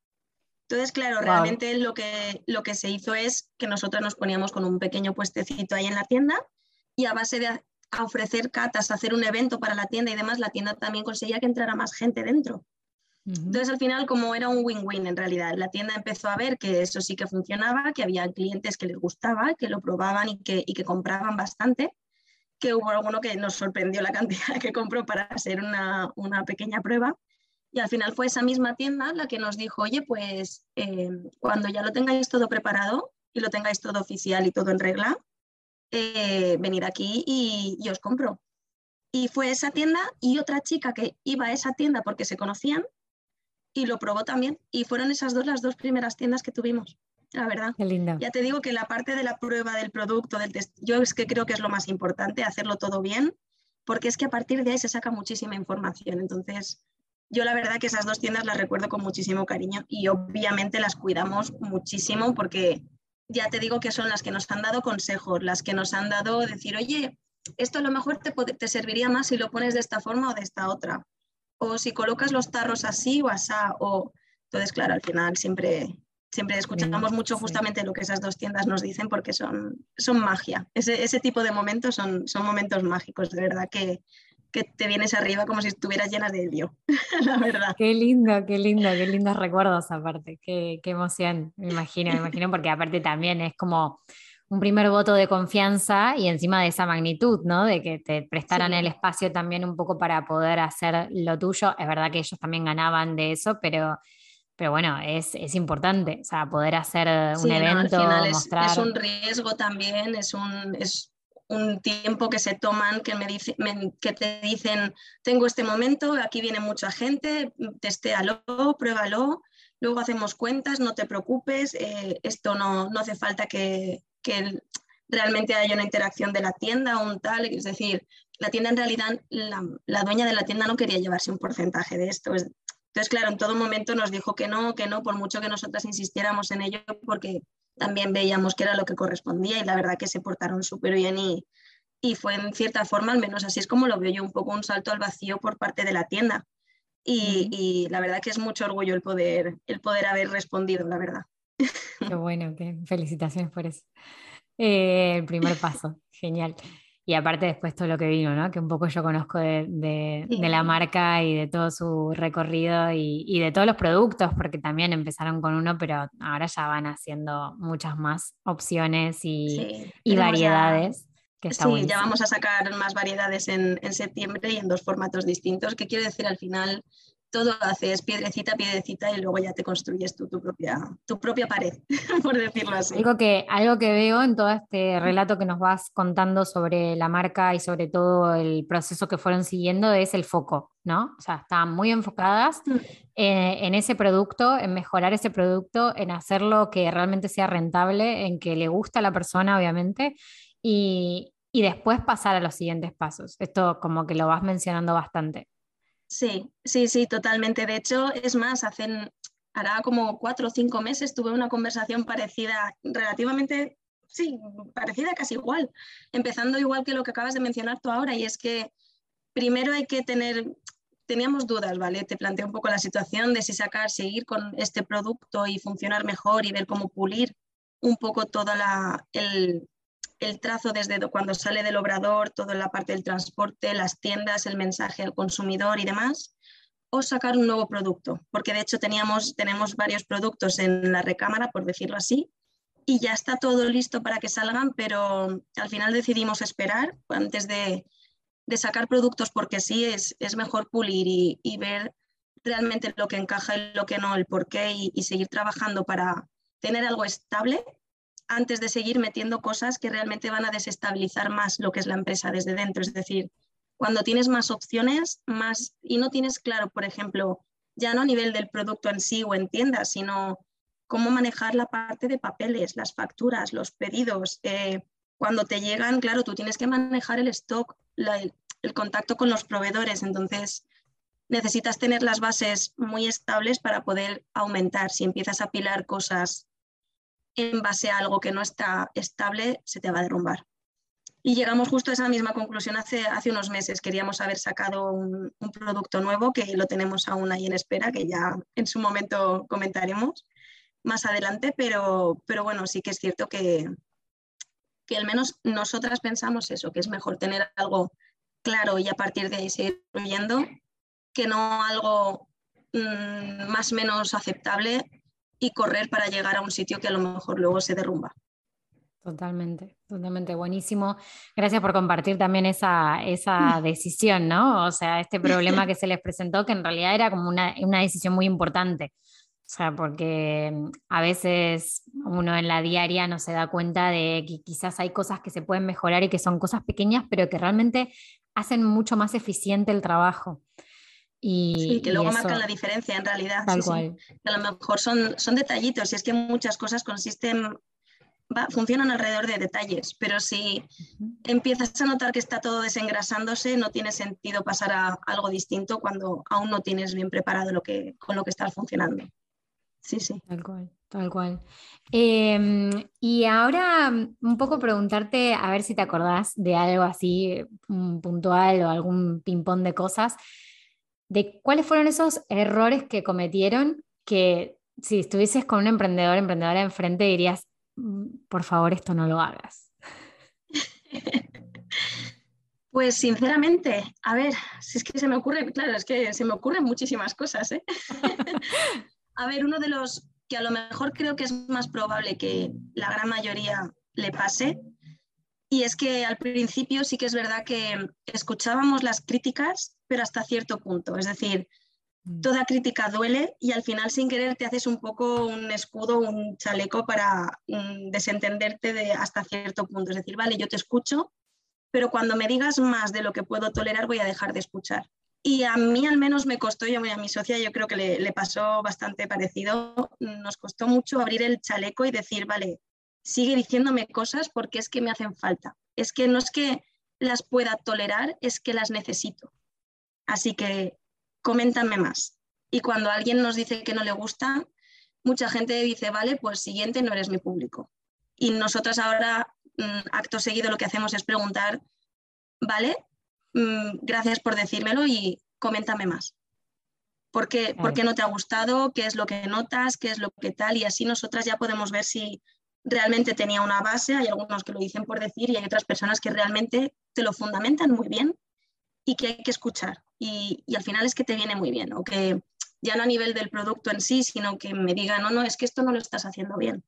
Entonces, claro, realmente lo que, lo que se hizo es que nosotros nos poníamos con un pequeño puestecito ahí en la tienda y a base de ofrecer catas, hacer un evento para la tienda y demás, la tienda también conseguía que entrara más gente dentro. Entonces, al final, como era un win-win en realidad, la tienda empezó a ver que eso sí que funcionaba, que había clientes que les gustaba, que lo probaban y que, y que compraban bastante, que hubo alguno que nos sorprendió la cantidad [LAUGHS] que compró para hacer una, una pequeña prueba. Y al final fue esa misma tienda la que nos dijo, oye, pues eh, cuando ya lo tengáis todo preparado y lo tengáis todo oficial y todo en regla, eh, venir aquí y, y os compro. Y fue esa tienda y otra chica que iba a esa tienda porque se conocían y lo probó también. Y fueron esas dos las dos primeras tiendas que tuvimos, la verdad. Qué lindo. Ya te digo que la parte de la prueba del producto, del test, yo es que creo que es lo más importante, hacerlo todo bien, porque es que a partir de ahí se saca muchísima información. Entonces, yo la verdad que esas dos tiendas las recuerdo con muchísimo cariño y obviamente las cuidamos muchísimo porque ya te digo que son las que nos han dado consejos, las que nos han dado decir, oye, esto a lo mejor te, te serviría más si lo pones de esta forma o de esta otra o si colocas los tarros así o asá, o entonces claro, al final siempre, siempre escuchamos mucho justamente lo que esas dos tiendas nos dicen porque son, son magia. Ese, ese tipo de momentos son, son momentos mágicos, de verdad, que, que te vienes arriba como si estuvieras llena de helio, [LAUGHS] la verdad. Qué lindo, qué lindo, qué lindos recuerdos aparte, qué, qué emoción, me imagino, me imagino, porque aparte también es como un primer voto de confianza y encima de esa magnitud, ¿no? De que te prestaran el espacio también un poco para poder hacer lo tuyo. Es verdad que ellos también ganaban de eso, pero, pero bueno, es, es importante, o sea, poder hacer un evento, mostrar... Es, un riesgo también, es un, es un tiempo que se toman, que, me, dice, que te dicen, tengo este momento, aquí viene mucha gente, testéalo, pruébalo, luego hacemos cuentas, no te preocupes, eh, esto no, no hace falta que, que realmente haya una interacción de la tienda o un tal, es decir, la tienda en realidad, la, dueña de la tienda no quería llevarse un porcentaje de esto. Entonces, claro, en todo momento nos dijo que no, que no, por mucho que nosotras insistiéramos en ello, porque también veíamos que era lo que correspondía y la verdad que se portaron súper bien y, y fue en cierta forma, al menos así es como lo veo yo, un poco un salto al vacío por parte de la tienda. Y, y, la verdad que es mucho orgullo el poder, el poder haber respondido, la verdad. Qué bueno, qué felicitaciones por eso. Eh, el primer paso, genial. Y aparte después todo lo que vino, ¿no? Que un poco yo conozco de, de, la marca y de todo su recorrido y, y, de todos los productos, porque también empezaron con uno, pero ahora ya van haciendo muchas más opciones y, y variedades. Sí, ya vamos a sacar más variedades en, en septiembre y en dos formatos distintos, que quiere decir al final todo haces piedrecita, piedrecita y luego ya te construyes tu, tu, propia, tu propia pared, [LAUGHS] por decirlo así. Algo que, algo que veo en todo este relato que nos vas contando sobre la marca y sobre todo el proceso que fueron siguiendo es el foco, ¿no? O sea, están muy enfocadas mm. en, ese producto, en mejorar ese producto, en hacerlo que realmente sea rentable, en que le guste a la persona, obviamente, y, y después pasar a los siguientes pasos. Esto como que lo vas mencionando bastante. Sí, sí, sí, totalmente. De hecho, es más, hacen, hará como cuatro o cinco meses tuve una conversación parecida, relativamente sí, parecida casi igual, empezando igual que lo que acabas de mencionar tú ahora, y es que primero hay que tener, teníamos dudas, ¿vale? Te planteo un poco la situación de si sacar, seguir con este producto y funcionar mejor y ver cómo pulir un poco todo el, el trazo desde cuando sale del obrador, toda la parte del transporte, las tiendas, el mensaje al consumidor y demás, o sacar un nuevo producto, porque de hecho teníamos, tenemos varios productos en la recámara, por decirlo así, y ya está todo listo para que salgan, pero al final decidimos esperar antes de, sacar productos porque sí es, es mejor pulir y, ver realmente lo que encaja y lo que no, el por qué y, y seguir trabajando para tener algo estable antes de seguir metiendo cosas que realmente van a desestabilizar más lo que es la empresa desde dentro. Es decir, cuando tienes más opciones más, y no tienes claro, por ejemplo, ya no a nivel del producto en sí o en tiendas, sino cómo manejar la parte de papeles, las facturas, los pedidos. Eh, cuando te llegan, claro, tú tienes que manejar el stock, el contacto con los proveedores. Entonces, necesitas tener las bases muy estables para poder aumentar. Si empiezas a pilar cosas en base a algo que no está estable, se te va a derrumbar. Y llegamos justo a esa misma conclusión hace, hace unos meses. Queríamos haber sacado un, producto nuevo que lo tenemos aún ahí en espera, que ya en su momento comentaremos más adelante, pero, pero bueno, sí que es cierto que, que al menos nosotras pensamos eso, que es mejor tener algo claro y a partir de ahí seguir fluyendo, que no algo mm, más o menos aceptable y correr para llegar a un sitio que a lo mejor luego se derrumba. Totalmente, totalmente buenísimo. Gracias por compartir también esa, esa [LAUGHS] decisión, ¿no? O sea, este problema que se les presentó, que en realidad era como una, una decisión muy importante. O sea, porque mm, a veces uno en la diaria no se da cuenta de que quizás hay cosas que se pueden mejorar y que son cosas pequeñas, pero que realmente hacen mucho más eficiente el trabajo. Y, sí, que luego marcan la diferencia en realidad. Tal cual. A lo mejor son, son detallitos y es que muchas cosas consisten, funcionan alrededor de detalles, pero si empiezas a notar que está todo desengrasándose, no tiene sentido pasar a algo distinto cuando aún no tienes bien preparado lo que, con lo que estás funcionando. Sí, sí. Tal cual, tal cual. Em, y ahora un poco preguntarte, a ver si te acordás de algo así mm, puntual o algún ping-pong de cosas de cuáles fueron esos errores que cometieron que si estuvieses con un emprendedor, emprendedora enfrente dirías, mm, por favor, esto no lo hagas. [LAUGHS] Pues sinceramente, a ver, si es que se me ocurre, claro, es que se me ocurren muchísimas cosas. ¿eh? [LAUGHS] a ver, uno de los que a lo mejor creo que es más probable que la gran mayoría le pase y es que al principio sí que es verdad que escuchábamos las críticas, pero hasta cierto punto. Es decir, mm. toda crítica duele y al final sin querer te haces un poco un escudo, un chaleco para mm, desentenderte de hasta cierto punto. Es decir, vale, yo te escucho, pero cuando me digas más de lo que puedo tolerar voy a dejar de escuchar. Y a mí al menos me costó, yo a mi socia yo creo que le, le pasó bastante parecido, nos costó mucho abrir el chaleco y decir, vale, sigue diciéndome cosas porque es que me hacen falta. Es que no es que las pueda tolerar, es que las necesito. Así que coméntame más. Y cuando alguien nos dice que no le gusta, mucha gente dice, vale, pues siguiente no eres mi público. Y nosotras ahora, mm, acto seguido, lo que hacemos es preguntar, vale, mm, gracias por decírmelo y coméntame más. ¿Por qué, ¿Por qué no te ha gustado? ¿Qué es lo que notas? ¿Qué es lo que tal? Y así nosotras ya podemos ver si realmente tenía una base, hay algunos que lo dicen por decir y hay otras personas que realmente te lo fundamentan muy bien y que hay que escuchar. Y, al final es que te viene muy bien, o que ya no a nivel del producto en sí, sino que me digan, no, no, es que esto no lo estás haciendo bien.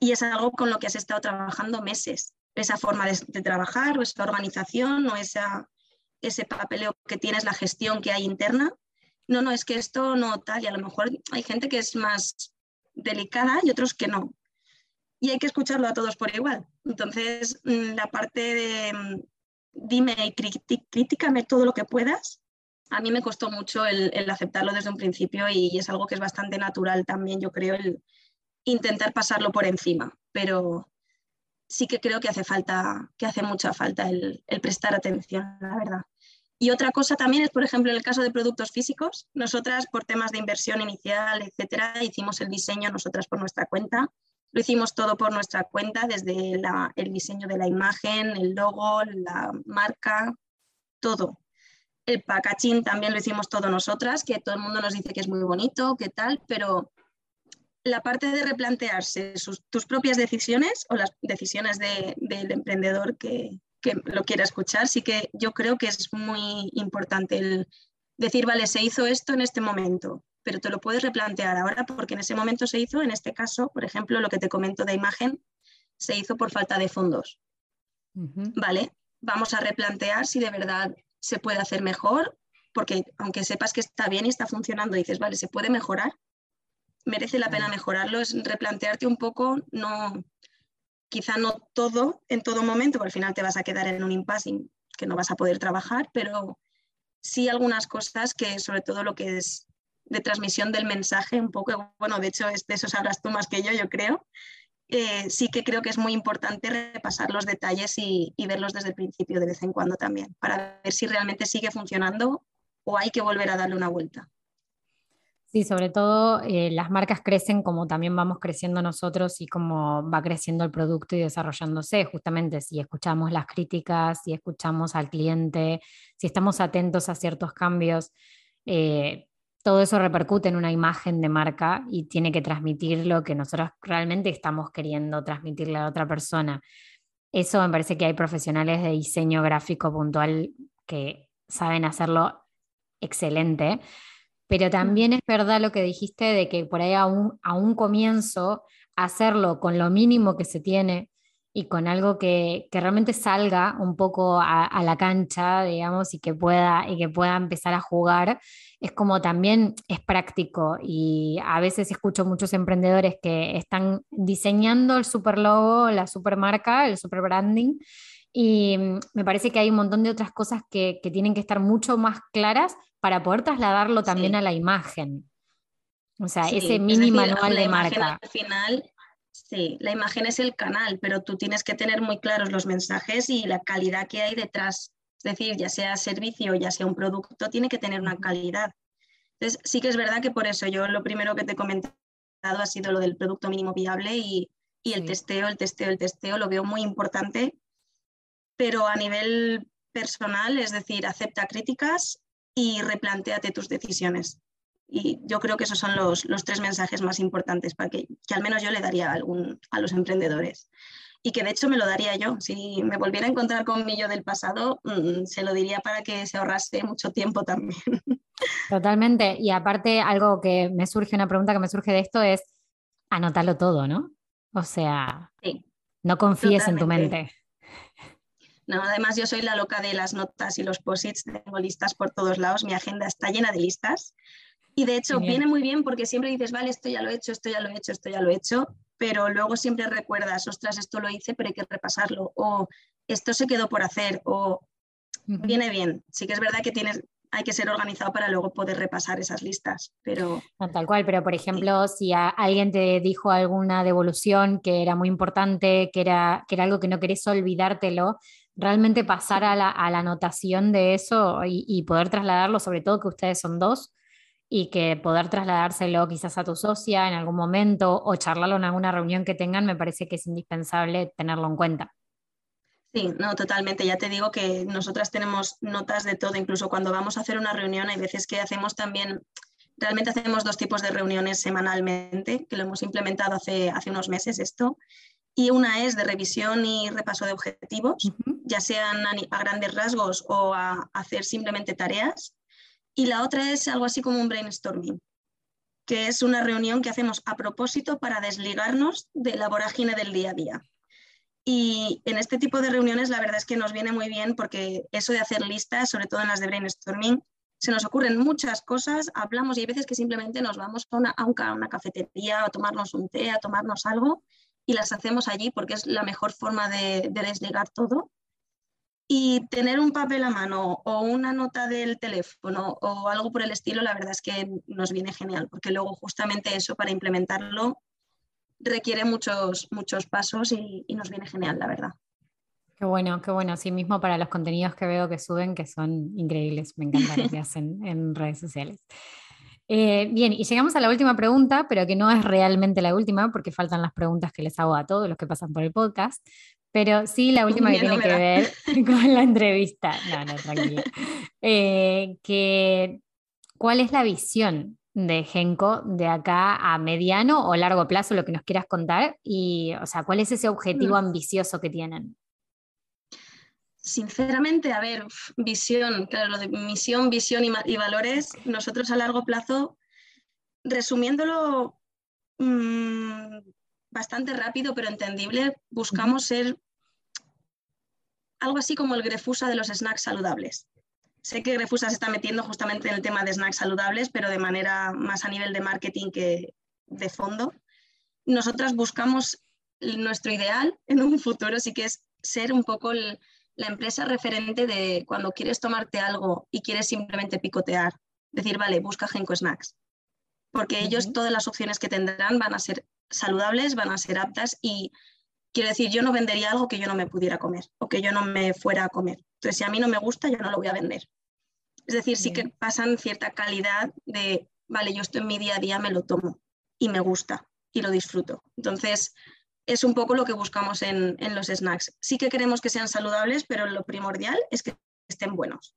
Y es algo con lo que has estado trabajando meses, esa forma de, trabajar o esa organización o esa, ese papeleo que tienes, la gestión que hay interna. No, no, es que esto no tal, y a lo mejor hay gente que es más delicada y otros que no y hay que escucharlo a todos por igual. Entonces, mm, la parte de mm, dime y críticame todo lo que puedas, a mí me costó mucho el, aceptarlo desde un principio y, es algo que es bastante natural también, yo creo, el intentar pasarlo por encima, pero sí que creo que hace falta, que hace mucha falta el, el prestar atención, la verdad. Y otra cosa también es, por ejemplo, en el caso de productos físicos, nosotras por temas de inversión inicial, etcétera, hicimos el diseño nosotras por nuestra cuenta Lo hicimos todo por nuestra cuenta, desde el diseño de la imagen, el logo, la marca, todo. El packaging también lo hicimos todo nosotras, que todo el mundo nos dice que es muy bonito, que tal, pero la parte de replantearse tus propias decisiones o las decisiones del emprendedor que, lo quiera escuchar, sí que yo creo que es muy importante decir, vale, se hizo esto en este momento, pero te lo puedes replantear ahora porque en ese momento se hizo, en este caso, por ejemplo, lo que te comento de imagen, se hizo por falta de fondos. Vale, vamos a replantear si de verdad se puede hacer mejor, porque aunque sepas que está bien y está funcionando, dices, vale, se puede mejorar, merece la pena mejorarlo, es replantearte un poco, no, quizá no todo en todo momento, porque al final te vas a quedar en un impasse que no vas a poder trabajar, pero sí algunas cosas que sobre todo lo que es de transmisión del mensaje, un poco, bueno, de hecho eso sabrás tú más que yo, yo creo, eh, sí que creo que es muy importante repasar los detalles y, y, verlos desde el principio de vez en cuando también, para ver si realmente sigue funcionando o hay que volver a darle una vuelta. Sí, sobre todo eh, las marcas crecen como también vamos creciendo nosotros y como va creciendo el producto y desarrollándose. Justamente si escuchamos las críticas, si escuchamos al cliente, si estamos atentos a ciertos cambios, eh, todo eso repercute en una imagen de marca y tiene que transmitir lo que nosotros realmente estamos queriendo transmitirle a otra persona. Eso me parece que hay profesionales de diseño gráfico puntual que saben hacerlo excelente pero también es verdad lo que dijiste de que por ahí a un, a un comienzo hacerlo con lo mínimo que se tiene y con algo que, que realmente salga un poco a, a, la cancha, digamos, y que, pueda, y que pueda empezar a jugar, es como también es práctico. Y a veces escucho muchos emprendedores que están diseñando el super logo, la super marca, el super branding, y mm, me parece que hay un montón de otras cosas que, que tienen que estar mucho más claras para poder trasladarlo también a la imagen. O sea, ese mini manual de marca. Al final, sí, la imagen es el canal, pero tú tienes que tener muy claros los mensajes y la calidad que hay detrás. Es decir, ya sea servicio, ya sea un producto, tiene que tener una calidad. Entonces, sí que es verdad que por eso yo lo primero que te he comentado ha sido lo del producto mínimo viable y, y el testeo, el testeo, el testeo, lo veo muy importante, pero a nivel personal, es decir, acepta críticas, y replanteate tus decisiones. Y yo creo que esos son los, los tres mensajes más importantes para que, que, al menos yo le daría a, algún, a los emprendedores. Y que de hecho me lo daría yo. Si me volviera a encontrar con mi yo del pasado, mmm, se lo diría para que se ahorrase mucho tiempo también. [LAUGHS] Totalmente. Y aparte, algo que me surge, una pregunta que me surge de esto es anotarlo todo, ¿no? O sea, sí, no confíes totalmente. en tu mente. No, además yo soy la loca de las notas y los posits, tengo listas por todos lados, mi agenda está llena de listas. Y de hecho viene muy bien porque siempre dices, vale, esto ya lo he hecho, esto ya lo he hecho, esto ya lo he hecho, pero luego siempre recuerdas, ostras, esto lo hice, pero hay que repasarlo, o esto se quedó por hacer, o viene bien. Sí que es verdad que tienes, hay que ser organizado para luego poder repasar esas listas, pero... No, tal cual, pero por ejemplo, sí. si a alguien te dijo alguna devolución que era muy importante, que era, que era algo que no querés olvidártelo, realmente pasar a la, a la anotación de eso y, y, poder trasladarlo, sobre todo que ustedes son dos, y que poder trasladárselo quizás a tu socia en algún momento o charlarlo en alguna reunión que tengan, me parece que es indispensable tenerlo en cuenta. Sí, no, totalmente. Ya te digo que nosotras tenemos notas de todo, incluso cuando vamos a hacer una reunión, hay veces que hacemos también, realmente hacemos dos tipos de reuniones semanalmente, que lo hemos implementado hace, hace unos meses esto, y una es de revisión y repaso de objetivos, uh -huh. ya sean a, a, grandes rasgos o a hacer simplemente tareas. Y la otra es algo así como un brainstorming, que es una reunión que hacemos a propósito para desligarnos de la vorágine del día a día. Y en este tipo de reuniones la verdad es que nos viene muy bien porque eso de hacer listas, sobre todo en las de brainstorming, se nos ocurren muchas cosas, hablamos y hay veces que simplemente nos vamos a una, a una cafetería a tomarnos un té, a tomarnos algo y las hacemos allí porque es la mejor forma de, de desligar todo. Y tener un papel a mano o una nota del teléfono o algo por el estilo, la verdad es que nos viene genial, porque luego justamente eso para implementarlo requiere muchos, muchos pasos y, y nos viene genial, la verdad. Qué bueno, qué bueno. Sí, mismo para los contenidos que veo que suben, que son increíbles. Me encanta lo que [LAUGHS] hacen en redes sociales. Eh, bien, y llegamos a la última pregunta, pero que no es realmente la última, porque faltan las preguntas que les hago a todos los que pasan por el podcast. Pero sí, la última que tiene que ver [LAUGHS] [LAUGHS] con la entrevista. No, no, tranquila. Eh, que, ¿Cuál es la visión de Genco de acá a mediano o largo plazo, lo que nos quieras contar? Y, o sea, ¿cuál es ese objetivo mm. ambicioso que tienen? Sinceramente, a ver, visión, claro, lo de misión, visión y, valores, nosotros a largo plazo, resumiéndolo mm, bastante rápido pero entendible, buscamos ser algo así como el Grefusa de los snacks saludables. Sé que Grefusa se está metiendo justamente en el tema de snacks saludables, pero de manera más a nivel de marketing que de fondo. Nosotras buscamos nuestro ideal en un futuro, sí que es ser un poco el, la empresa referente de cuando quieres tomarte algo y quieres simplemente picotear, decir, vale, busca Genco Snacks. Porque ellos todas las opciones que tendrán van a ser saludables, van a ser aptas y quiero decir, yo no vendería algo que yo no me pudiera comer o que yo no me fuera a comer. Entonces, si a mí no me gusta, yo no lo voy a vender. Es decir, sí que pasan cierta calidad de, vale, yo esto en mi día a día me lo tomo y me gusta y lo disfruto. Entonces, es un poco lo que buscamos en, los snacks. Sí que queremos que sean saludables, pero lo primordial es que estén buenos.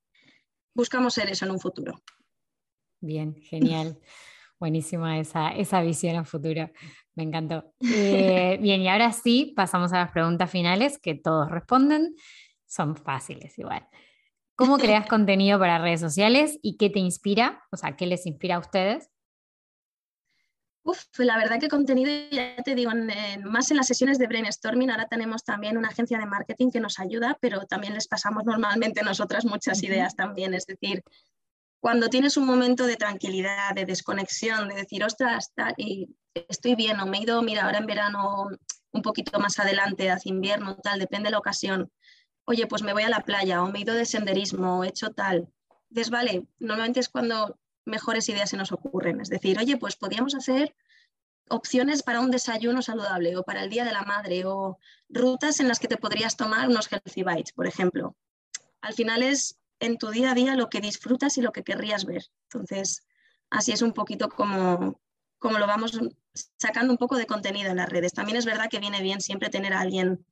Buscamos ser eso en un futuro. Bien, genial. Buenísima esa, esa visión a futuro. Me encantó. [LAUGHS] Eh, bien, y ahora sí, pasamos a las preguntas finales que todos responden. Son fáciles igual. ¿Cómo creas [LAUGHS] contenido para redes sociales y qué te inspira? O sea, ¿qué les inspira a ustedes? Uf, la verdad que contenido, ya te digo, más en las sesiones de brainstorming, ahora tenemos también una agencia de marketing que nos ayuda, pero también les pasamos normalmente nosotras muchas ideas también. Es decir, cuando tienes un momento de tranquilidad, de desconexión, de decir, ostras, y estoy bien, o me he ido, mira, ahora en verano un poquito más adelante, hacia invierno, tal, depende de la ocasión. Oye, pues me voy a la playa, o me he ido de senderismo, o he hecho tal. Entonces, vale, normalmente es cuando mejores ideas se nos ocurren. Es decir, oye, pues podríamos hacer opciones para un desayuno saludable o para el Día de la Madre o rutas en las que te podrías tomar unos healthy bites, por ejemplo. Al final es en tu día a día lo que disfrutas y lo que querrías ver. Entonces, así es un poquito como, como lo vamos sacando un poco de contenido en las redes. También es verdad que viene bien siempre tener a alguien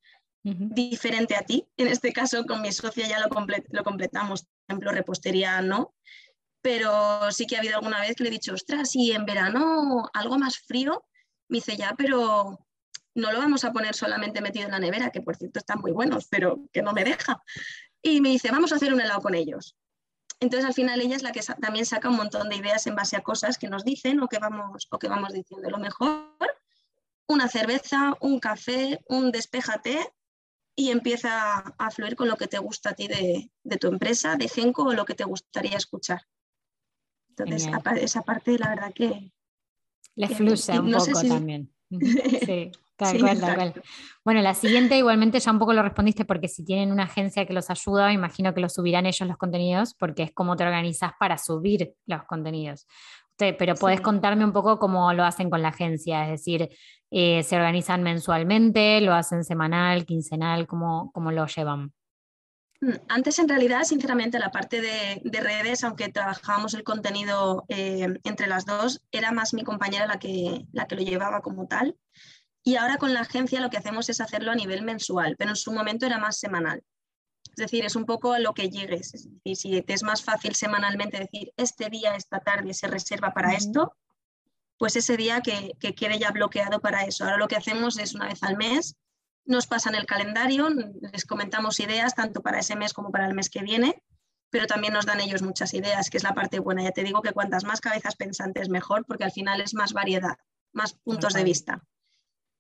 diferente a ti. En este caso, con mi socia ya lo, lo completamos. Por ejemplo, repostería no, pero sí que ha habido alguna vez que le he dicho, ostras, y en verano algo más frío, me dice ya, pero no lo vamos a poner solamente metido en la nevera, que por cierto están muy buenos, pero que no me deja. Y me dice, vamos a hacer un helado con ellos. Entonces al final ella es la que también saca un montón de ideas en base a cosas que nos dicen o que vamos, o que vamos diciendo. Lo mejor, una cerveza, un café, un despéjate y empieza a fluir con lo que te gusta a ti de, de tu empresa, de Genco o lo que te gustaría escuchar. Entonces, esa parte, la verdad que... Le fluye un poco también. [LAUGHS] Sí, tal cual, tal cual. Bueno, la siguiente igualmente ya un poco lo respondiste porque si tienen una agencia que los ayuda, imagino que lo subirán ellos los contenidos porque es como te organizas para subir los contenidos. pero podés contarme un poco cómo lo hacen con la agencia, es decir, eh, ¿se organizan mensualmente, lo hacen semanal, quincenal, cómo, cómo lo llevan? Mm, antes, en realidad, sinceramente, la parte de, redes, aunque trabajábamos el contenido eh, entre las dos, era más mi compañera la que, la que lo llevaba como tal. Y ahora con la agencia lo que hacemos es hacerlo a nivel mensual, pero en su momento era más semanal. Es decir, es un poco a lo que llegues. Es decir, si te es más fácil semanalmente decir, este día, esta tarde se reserva para esto, pues ese día que, que quede ya bloqueado para eso. Ahora lo que hacemos es una vez al mes nos pasan el calendario, les comentamos ideas tanto para ese mes como para el mes que viene, pero también nos dan ellos muchas ideas, que es la parte buena. Ya te digo que cuantas más cabezas pensantes mejor, porque al final es más variedad, más puntos de vista.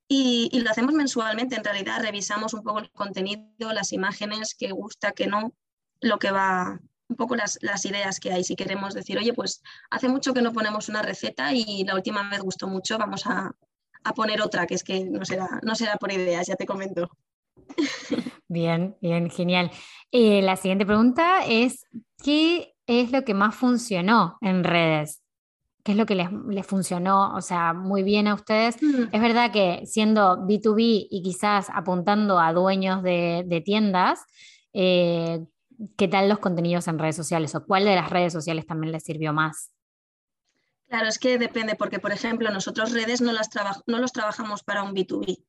Y, lo hacemos mensualmente, en realidad revisamos un poco el contenido, las imágenes, que gusta, que no, lo que va, un poco las, las, ideas que hay. Si queremos decir, oye, pues hace mucho que no ponemos una receta y la última vez gustó mucho, vamos a, a poner otra, que es que no será, no será por ideas, ya te comento. Bien, bien, genial. Eh, la siguiente pregunta es, ¿qué es lo que más funcionó en redes? ¿Qué es lo que les, funcionó, o sea, muy bien a ustedes? Mm. Es verdad que siendo B2B y quizás apuntando a dueños de, tiendas, eh, ¿qué tal los contenidos en redes sociales o cuál de las redes sociales también les sirvió más? Claro, es que depende, porque por ejemplo, nosotros redes no, las no los trabajamos para un B2B,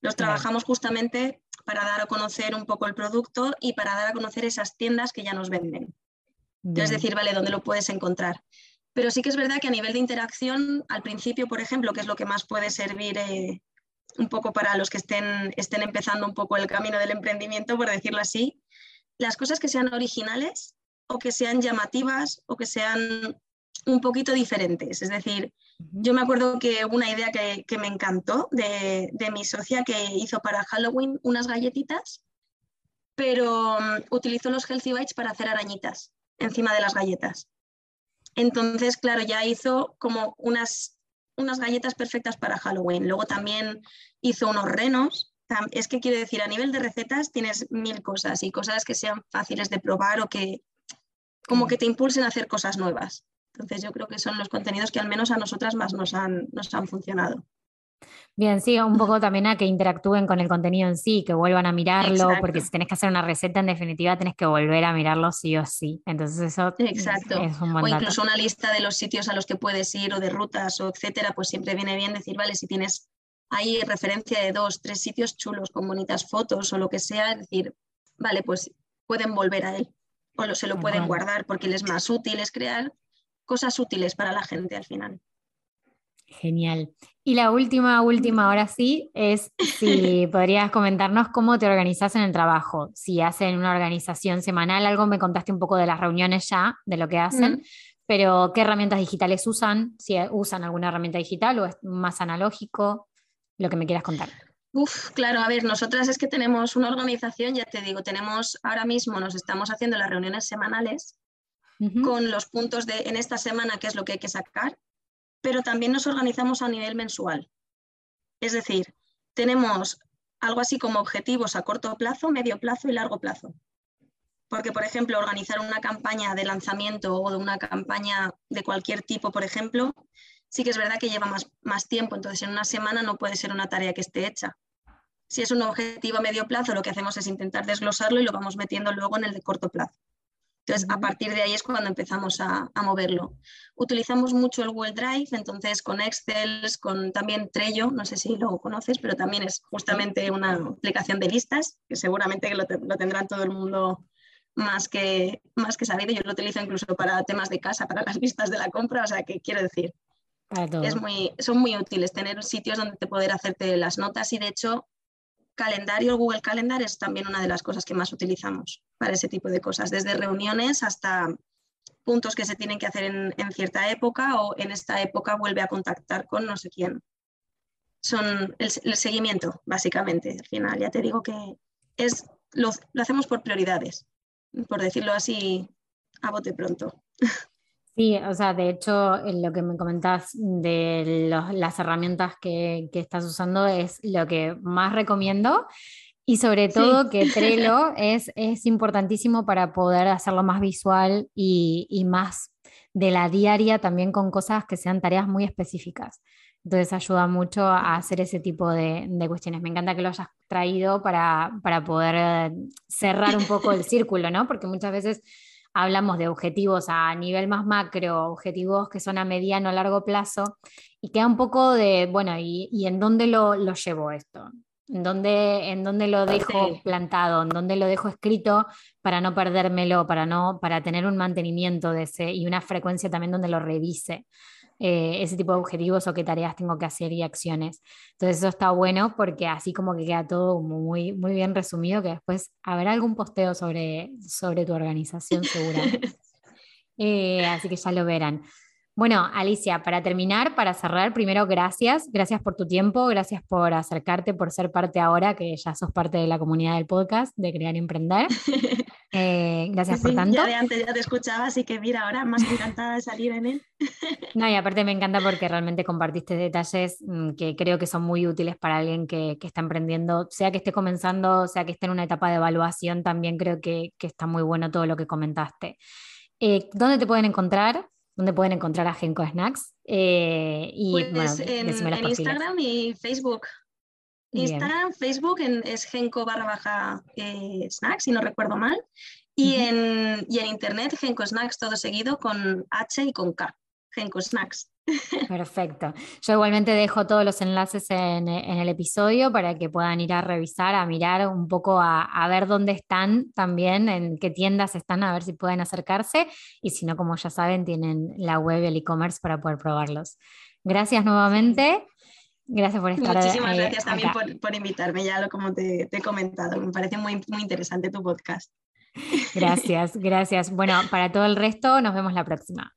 los trabajamos justamente para dar a conocer un poco el producto y para dar a conocer esas tiendas que ya nos venden. Es decir, vale, ¿dónde lo puedes encontrar? Pero sí que es verdad que a nivel de interacción, al principio, por ejemplo, que es lo que más puede servir eh, un poco para los que estén, estén empezando un poco el camino del emprendimiento, por decirlo así, las cosas que sean originales o que sean llamativas o que sean un poquito diferentes. Es decir, yo me acuerdo que una idea que, me encantó de, mi socia que hizo para Halloween unas galletitas, pero mm, utilizó los Healthy Bites para hacer arañitas encima de las galletas. Entonces, claro, ya hizo como unas, unas galletas perfectas para Halloween. Luego también hizo unos renos. Es que quiero decir, a nivel de recetas tienes mil cosas y cosas que sean fáciles de probar o que como que te impulsen a hacer cosas nuevas. Entonces yo creo que son los contenidos que al menos a nosotras más nos han, nos han funcionado. Bien, sí, un poco [LAUGHS] también a que interactúen con el contenido en sí, que vuelvan a mirarlo, porque si tenés que hacer una receta, en definitiva tenés que volver a mirarlo sí o sí. Entonces eso Exacto. Es un O incluso una lista de los sitios a los que puedes ir o de rutas o etcétera, pues siempre viene bien decir, vale, si tienes ahí referencia de dos, tres sitios chulos con bonitas fotos o lo que sea, es decir, vale, pues pueden volver a él o se lo pueden guardar porque les es más útil, es crear cosas útiles para la gente al final. Genial. Y la última, última, ahora sí, es si [LAUGHS] podrías comentarnos cómo te organizas en el trabajo. Si hacen una organización semanal, algo me contaste un poco de las reuniones ya, de lo que hacen, pero ¿qué herramientas digitales usan? Si usan alguna herramienta digital o es más analógico, lo que me quieras contar. Uf, claro, a ver, nosotras es que tenemos una organización, ya te digo, tenemos ahora mismo, nos estamos haciendo las reuniones semanales con los puntos de en esta semana qué es lo que hay que sacar, pero también nos organizamos a nivel mensual. Es decir, tenemos algo así como objetivos a corto plazo, medio plazo y largo plazo. Porque, por ejemplo, organizar una campaña de lanzamiento o de una campaña de cualquier tipo, por ejemplo, sí que es verdad que lleva más, más tiempo, entonces en una semana no puede ser una tarea que esté hecha. Si es un objetivo a medio plazo, lo que hacemos es intentar desglosarlo y lo vamos metiendo luego en el de corto plazo. Entonces, a partir de ahí es cuando empezamos a, moverlo. Utilizamos mucho el Google Drive, entonces con Excel, con también Trello, no sé si lo conoces, pero también es justamente una aplicación de listas, que seguramente lo, lo tendrán todo el mundo más que, más que sabido. Yo lo utilizo incluso para temas de casa, para [LAUGHS] las listas de la compra, o sea que quiero decir, es muy, son muy útiles tener sitios donde te poder hacerte las notas y de hecho calendario, Google Calendar es también una de las cosas que más utilizamos para ese tipo de cosas, desde reuniones hasta puntos que se tienen que hacer en, cierta época o en esta época vuelve a contactar con no sé quién. Son el, seguimiento, básicamente, al final. Ya te digo que es, lo, lo hacemos por prioridades, por decirlo así a bote pronto. [LAUGHS] Sí, o sea, de hecho, lo que me comentas de las herramientas que, estás usando es lo que más recomiendo y sobre todo que [LAUGHS] Trello es, es importantísimo para poder hacerlo más visual y, más de la diaria también con cosas que sean tareas muy específicas. Entonces ayuda mucho a hacer ese tipo de, de cuestiones. Me encanta que lo hayas traído para, para poder eh, cerrar un poco el [LAUGHS] círculo, ¿no? Porque muchas veces hablamos de objetivos a nivel más macro, objetivos que son a mediano o largo plazo, y queda un poco de, bueno, ¿y, en dónde lo, llevo esto? ¿En dónde, ¿En dónde lo dejo plantado? ¿En dónde lo dejo escrito para no perdérmelo, para, no, para tener un mantenimiento de ese y una frecuencia también donde lo revise? Eh, ese tipo de objetivos o qué tareas tengo que hacer y acciones. Entonces eso está bueno porque así como que queda todo muy, muy bien resumido, que después habrá algún posteo sobre, sobre tu organización seguramente. [LAUGHS] Eh, así que ya lo verán. Bueno, Alicia, para terminar, para cerrar, primero gracias, gracias por tu tiempo, gracias por acercarte, por ser parte ahora, que ya sos parte de la comunidad del podcast de Crear y Emprender. [LAUGHS] Eh, gracias por tanto. Ya de antes ya te escuchaba, así que mira, ahora más encantada de salir en él. [LAUGHS] no, y aparte me encanta porque realmente compartiste detalles mm, que creo que son muy útiles para alguien que, está emprendiendo, sea que esté comenzando, sea que esté en una etapa de evaluación, también creo que, está muy bueno todo lo que comentaste. Eh, ¿Dónde te pueden encontrar? ¿Dónde pueden encontrar a Genco Snacks? Eh, y, pues en, Instagram y Facebook. Instagram, Facebook es Genco barra baja eh, snacks, si no recuerdo mal. Y, en, y en internet, Genco Snacks todo seguido con H y con K. Genco Snacks. [LAUGHS] Perfecto. Yo igualmente dejo todos los enlaces en, el episodio para que puedan ir a revisar, a mirar un poco, a, ver dónde están también, en qué tiendas están, a ver si pueden acercarse. Y si no, como ya saben, tienen la web y el e-commerce para poder probarlos. Gracias nuevamente. Gracias por estar Muchísimas gracias también por, invitarme, ya lo como te, he comentado. Me parece muy, muy interesante tu podcast. Gracias, gracias. Bueno, para todo el resto, nos vemos la próxima.